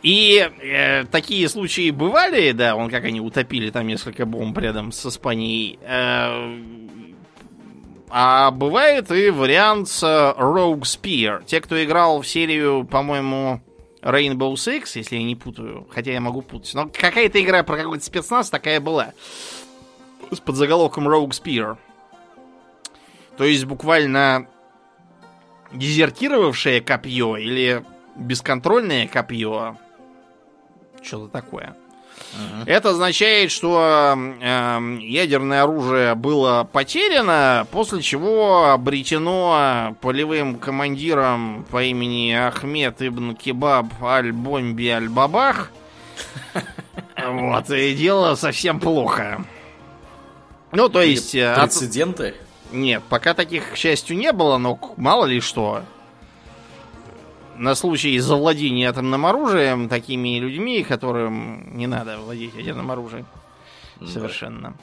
И э, такие случаи бывали, да, он как они утопили там несколько бомб рядом с Испанией. Э, а бывает и вариант с Rogue Spear. Те, кто играл в серию, по-моему, Rainbow Six, если я не путаю. Хотя я могу путать. Но какая-то игра про какой-то спецназ такая была. С подзаголовком Rogue Spear. То есть буквально дезертировавшее копье или бесконтрольное копье. Что-то такое. Это означает, что э, ядерное оружие было потеряно, после чего обретено полевым командиром по имени Ахмед Ибн Кебаб Аль-Бомби Аль-Бабах. (laughs) Вот, и дело совсем плохо. Ну, то есть... Э, прецеденты? Нет, пока таких, к счастью, не было, но мало ли что на случай завладения атомным оружием такими людьми, которым не надо владеть ядерным оружием. Да. Совершенно.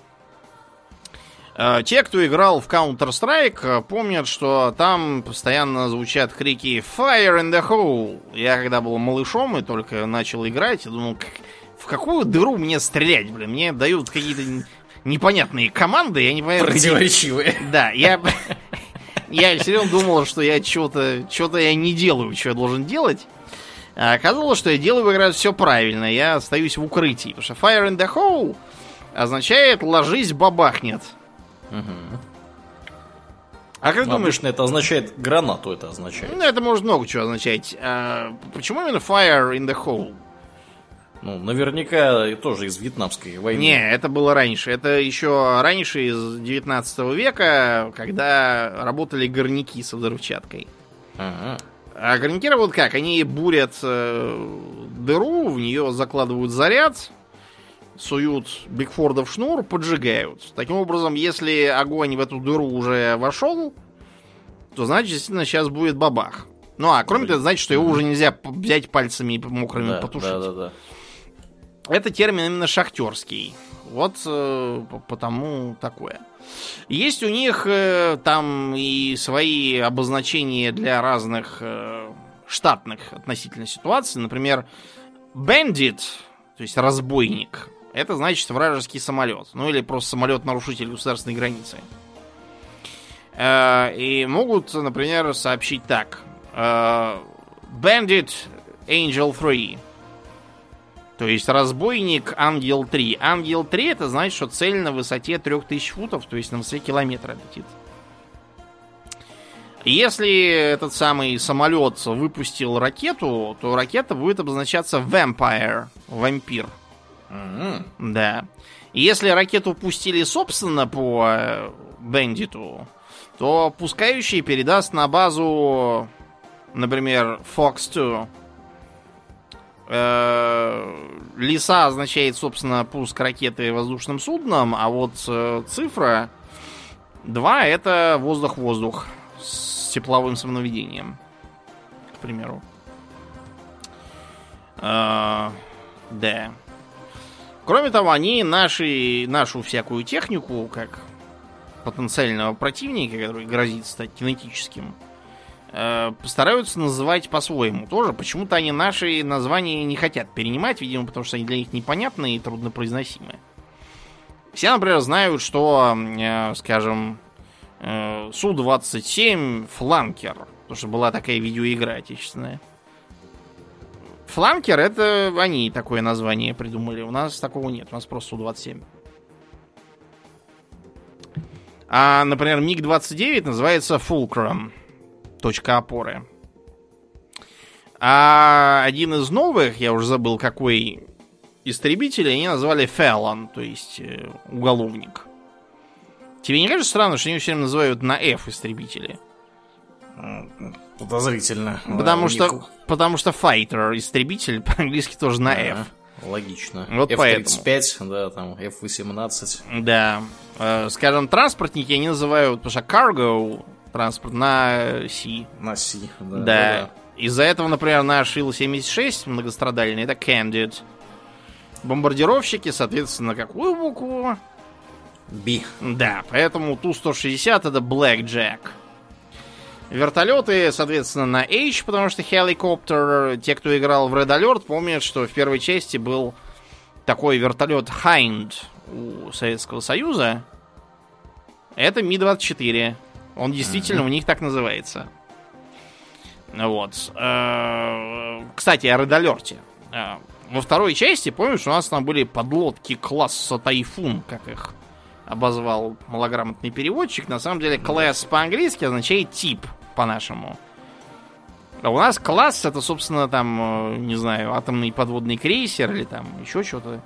А, те, кто играл в Counter-Strike, помнят, что там постоянно звучат крики Fire in the hole. Я когда был малышом и только начал играть, я думал, в какую дыру мне стрелять, блин? Мне дают какие-то непонятные команды, я не понимаю... Противоречивые. Да, я... (laughs) Я все равно думал, что я что-то что я не делаю, что я должен делать. А оказалось, что я делаю как раз все правильно. Я остаюсь в укрытии. Потому что fire in the hole означает ложись, бабахнет. Угу. А как ну, думаешь... Обычно это означает гранату, это означает. Ну, это может много чего означать. А почему именно fire in the hole? Ну, наверняка тоже из вьетнамской войны. Не, это было раньше. Это еще раньше, из 19 века, когда работали горняки со взрывчаткой. Ага. А горняки работают как? Они бурят э, дыру, в нее закладывают заряд, суют Бигфордов шнур, поджигают. Таким образом, если огонь в эту дыру уже вошел, то значит, действительно, сейчас будет бабах. Ну, а кроме того, значит, что его уже нельзя взять пальцами мокрыми да, потушить. Да, да, да. Это термин именно шахтерский. Вот э, потому такое. Есть у них э, там и свои обозначения для разных э, штатных относительно ситуаций. Например, bandit, то есть разбойник, это значит вражеский самолет. Ну или просто самолет-нарушитель государственной границы. И могут, например, сообщить так. Bandit Angel 3. То есть разбойник Ангел 3. Ангел 3 это значит, что цель на высоте 3000 футов, то есть на высоте километра летит. Если этот самый самолет выпустил ракету, то ракета будет обозначаться Vampire, вампир. Мгм. Да. Если ракету пустили, собственно, по э, Бендиту, то пускающий передаст на базу, например, Fox 2. Э, Лиса означает, собственно, пуск ракеты воздушным судном, а вот э, цифра 2 это воздух-воздух с тепловым самонаведением, к примеру. Э, Да. Кроме того, они наши, нашу всякую технику, как потенциального противника, который грозит стать кинетическим, постараются называть по-своему тоже. Почему-то они наши названия не хотят перенимать, видимо, потому что они для них непонятны и труднопроизносимы. Все, например, знают, что, э, скажем, э, Су-27 фланкер, потому что была такая видеоигра отечественная. Фланкер это они такое название придумали. У нас такого нет. У нас просто Су-27. А, например, МиГ-29 называется Fulcrum. Точка опоры. А один из новых, я уже забыл какой истребитель, они назвали Felon, то есть э, уголовник. Тебе не кажется странно, что они все время называют на F истребители? Подозрительно. Потому А, у что, них- потому что fighter, истребитель, (laughs) по-английски тоже на F. Логично. Вот F-35, да, там F-18. Да. Э, Скажем, транспортники они называют, потому что cargo транспорт на C. На Си. Да. Да. Из-за этого, например, наш Ил-76 многострадальный, это Candid. Бомбардировщики, соответственно, какую букву? Би. Да, поэтому Ту-160 это Blackjack. Вертолеты, соответственно, на H, потому что хеликоптер. Те, кто играл в Red Alert, помнят, что в первой части был такой вертолет Hind у Советского Союза. Это Ми-24. Он действительно у них так называется. Вот. Э, Кстати, о Alert. Э, Во второй части, помнишь, у нас там были подлодки класса Тайфун, как их обозвал малограмотный переводчик. На самом деле, класс по-английски означает тип по-нашему. А у нас класс это, собственно, там, э, не знаю, атомный подводный крейсер или там еще что-то.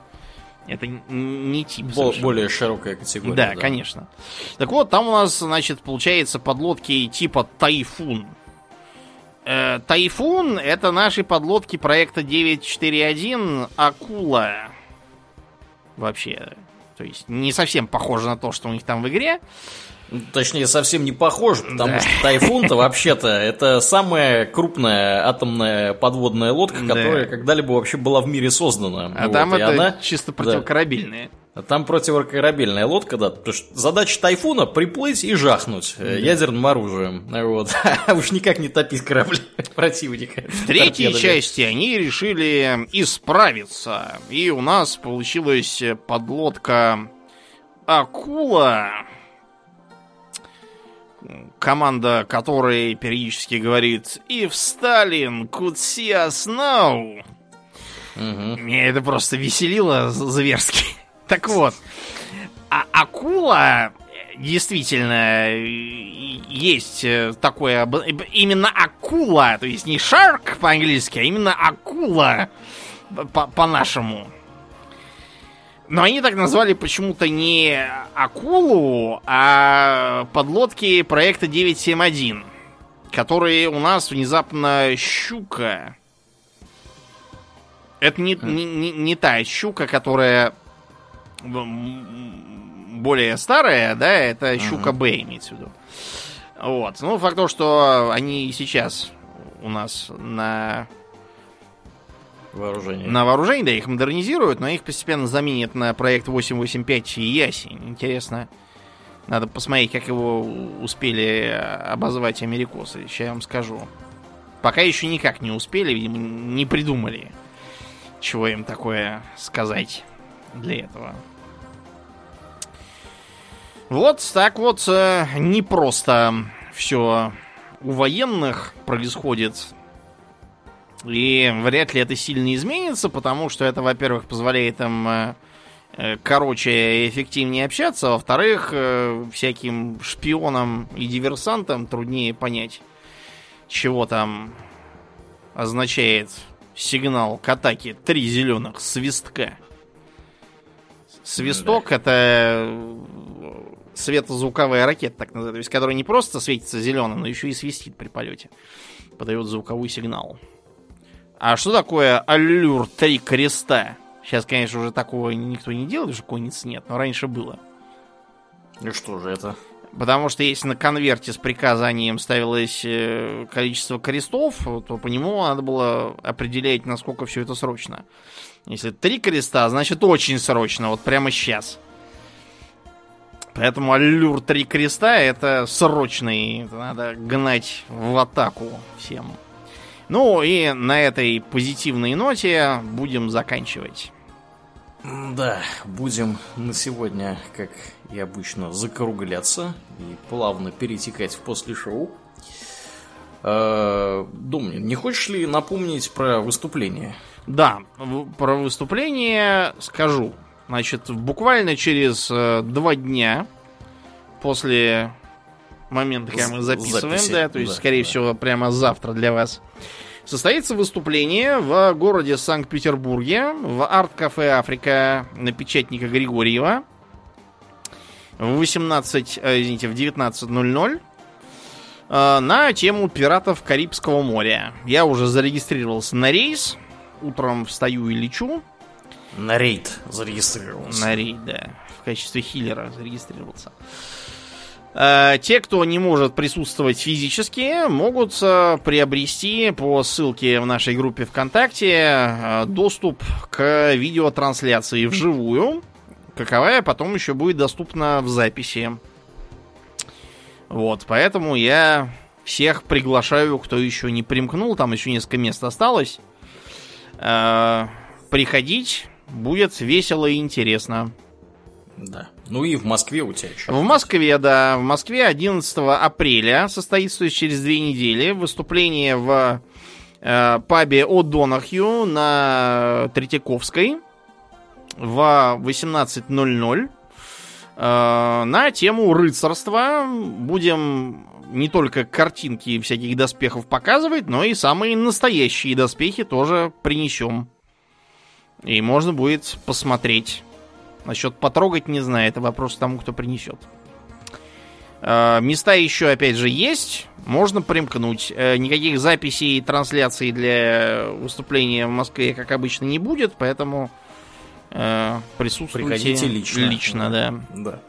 Это не тип. Бо- совершенно. более широкая категория. Да, конечно. Так вот, там у нас, значит, получается подлодки типа Тайфун. Э, Тайфун это наши подлодки проекта 941 Акула. Вообще. То есть не совсем похоже на то, что у них там в игре. Точнее, совсем не похож, потому Да. что Тайфун-то вообще-то это самая крупная атомная подводная лодка, Да. которая когда-либо вообще была в мире создана. А Вот, там это она- чисто да. противокорабельные. А Там противокорабельная лодка, да. Потому что задача Тайфуна приплыть и жахнуть э, ядерным оружием. Вот. (laughs) А уж никак не топить корабли (laughs) противника. В третьей торпедами. части они решили исправиться. И у нас получилась подлодка Акула. Команда которой периодически говорит «If Stalin could see us now». Мгм. Меня это просто веселило зверски. (laughs) Так вот, а акула э, действительно э, есть э, такое... Именно акула, то есть не шарк по-английски, а именно акула по- по-нашему. Но они так назвали почему-то не акулу, а подлодки проекта 971, которые у нас внезапно щука. Это не, не, не, не та щука, которая более старая, да, это щука Б имеется в виду. Вот. Ну, факт то, что они и сейчас у нас на, Вооружение. на вооружении, да, их модернизируют, но их постепенно заменят на проект 885 и Ясень. Интересно. Надо посмотреть, как его успели обозвать америкосы. Сейчас я вам скажу. Пока еще никак не успели, видимо, не придумали, чего им такое сказать для этого. Вот так вот э, не просто все у военных происходит. И вряд ли это сильно изменится, потому что это, во-первых, позволяет им э, э, короче и эффективнее общаться, а во-вторых, э, всяким шпионам и диверсантам труднее понять, чего там означает сигнал к атаке три зеленых свистка. Свисток да. это светозвуковая ракета, так называемая, то есть которая не просто светится зеленым, но еще и свистит при полете. Подает звуковой сигнал. А что такое аллюр три креста? Сейчас, конечно, уже такого никто не делает, уже конец нет, но раньше было. И что же это? Потому что если на конверте с приказанием ставилось э, количество крестов, то по нему надо было определять, насколько все это срочно. Если три креста, значит очень срочно, вот прямо сейчас. Поэтому аллюр три креста это срочный. Это надо гнать в атаку всем. Ну и на этой позитивной ноте будем заканчивать. Да, будем на сегодня, как и обычно, закругляться и плавно перетекать в после шоу. Э, Думнин, не хочешь ли напомнить про выступление? Да, про выступление скажу. Значит, буквально через э, два дня после момента, когда мы записываем, Записи, да, то есть, да, скорее да. всего, прямо завтра для вас, состоится выступление в городе Санкт-Петербурге в арт-кафе «Африка» на печатника Григорьева в 18, э, извините, в 19.00 э, на тему пиратов Карибского моря. Я уже зарегистрировался на рейс. Утром встаю и лечу. На рейд зарегистрировался. На рейд, да. В качестве хиллера зарегистрировался. Э, те, кто не может присутствовать физически, могут э, приобрести по ссылке в нашей группе ВКонтакте э, доступ к видеотрансляции вживую, каковая потом еще будет доступна в записи. Вот, поэтому я всех приглашаю, кто еще не примкнул, там еще несколько мест осталось. Приходить будет весело и интересно. Да. Ну и в Москве у тебя еще. В Москве, да. В Москве 11 апреля состоится, через две недели, выступление в э, пабе О'Донахью на Третьяковской в 18.00 э, на тему рыцарства. Будем не только картинки всяких доспехов показывать, но и самые настоящие доспехи тоже принесем. И можно будет посмотреть. Насчет потрогать не знаю, это вопрос тому, кто принесет. Э, места еще, опять же, есть. Можно примкнуть. Э, никаких записей и трансляций для выступления в Москве, как обычно, не будет, поэтому э, присутствуйте Приходите лично. Лично, да. Да.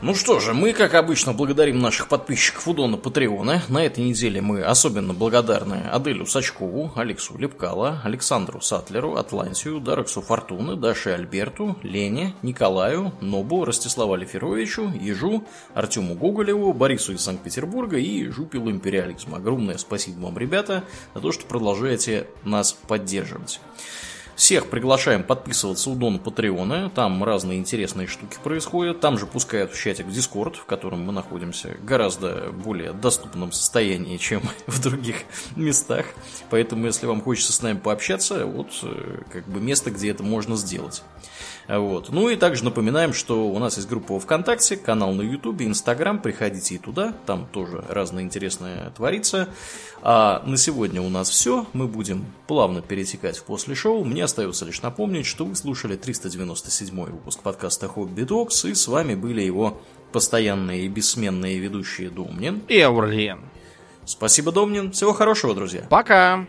Ну что же, мы, как обычно, благодарим наших подписчиков Удона Патреона. На этой неделе мы особенно благодарны Аделю Сачкову, Алексу Лепкала, Александру Сатлеру, Атлантию, Дарексу Фортуны, Даше Альберту, Лене, Николаю, Нобу, Ростиславу Алиферовичу, Ежу, Артему Гоголеву, Борису из Санкт-Петербурга и Жупилу Империализм. Огромное спасибо вам, ребята, за то, что продолжаете нас поддерживать. Всех приглашаем подписываться у Дона Патреона. Там разные интересные штуки происходят. Там же пускают в чатик в Дискорд, в котором мы находимся гораздо более доступном состоянии, чем (laughs) в других местах. Поэтому, если вам хочется с нами пообщаться, вот э, как бы место, где это можно сделать. Вот. Ну и также напоминаем, что у нас есть группа ВКонтакте, канал на Ютубе, Инстаграм. Приходите и туда, там тоже разное интересное творится. А на сегодня у нас все. Мы будем плавно перетекать в после шоу. Мне остается лишь напомнить, что вы слушали 397 выпуск подкаста Хобби Докс, и с вами были его постоянные и бессменные ведущие Домнин и Аурлиен. Спасибо, Домнин. Всего хорошего, друзья. Пока.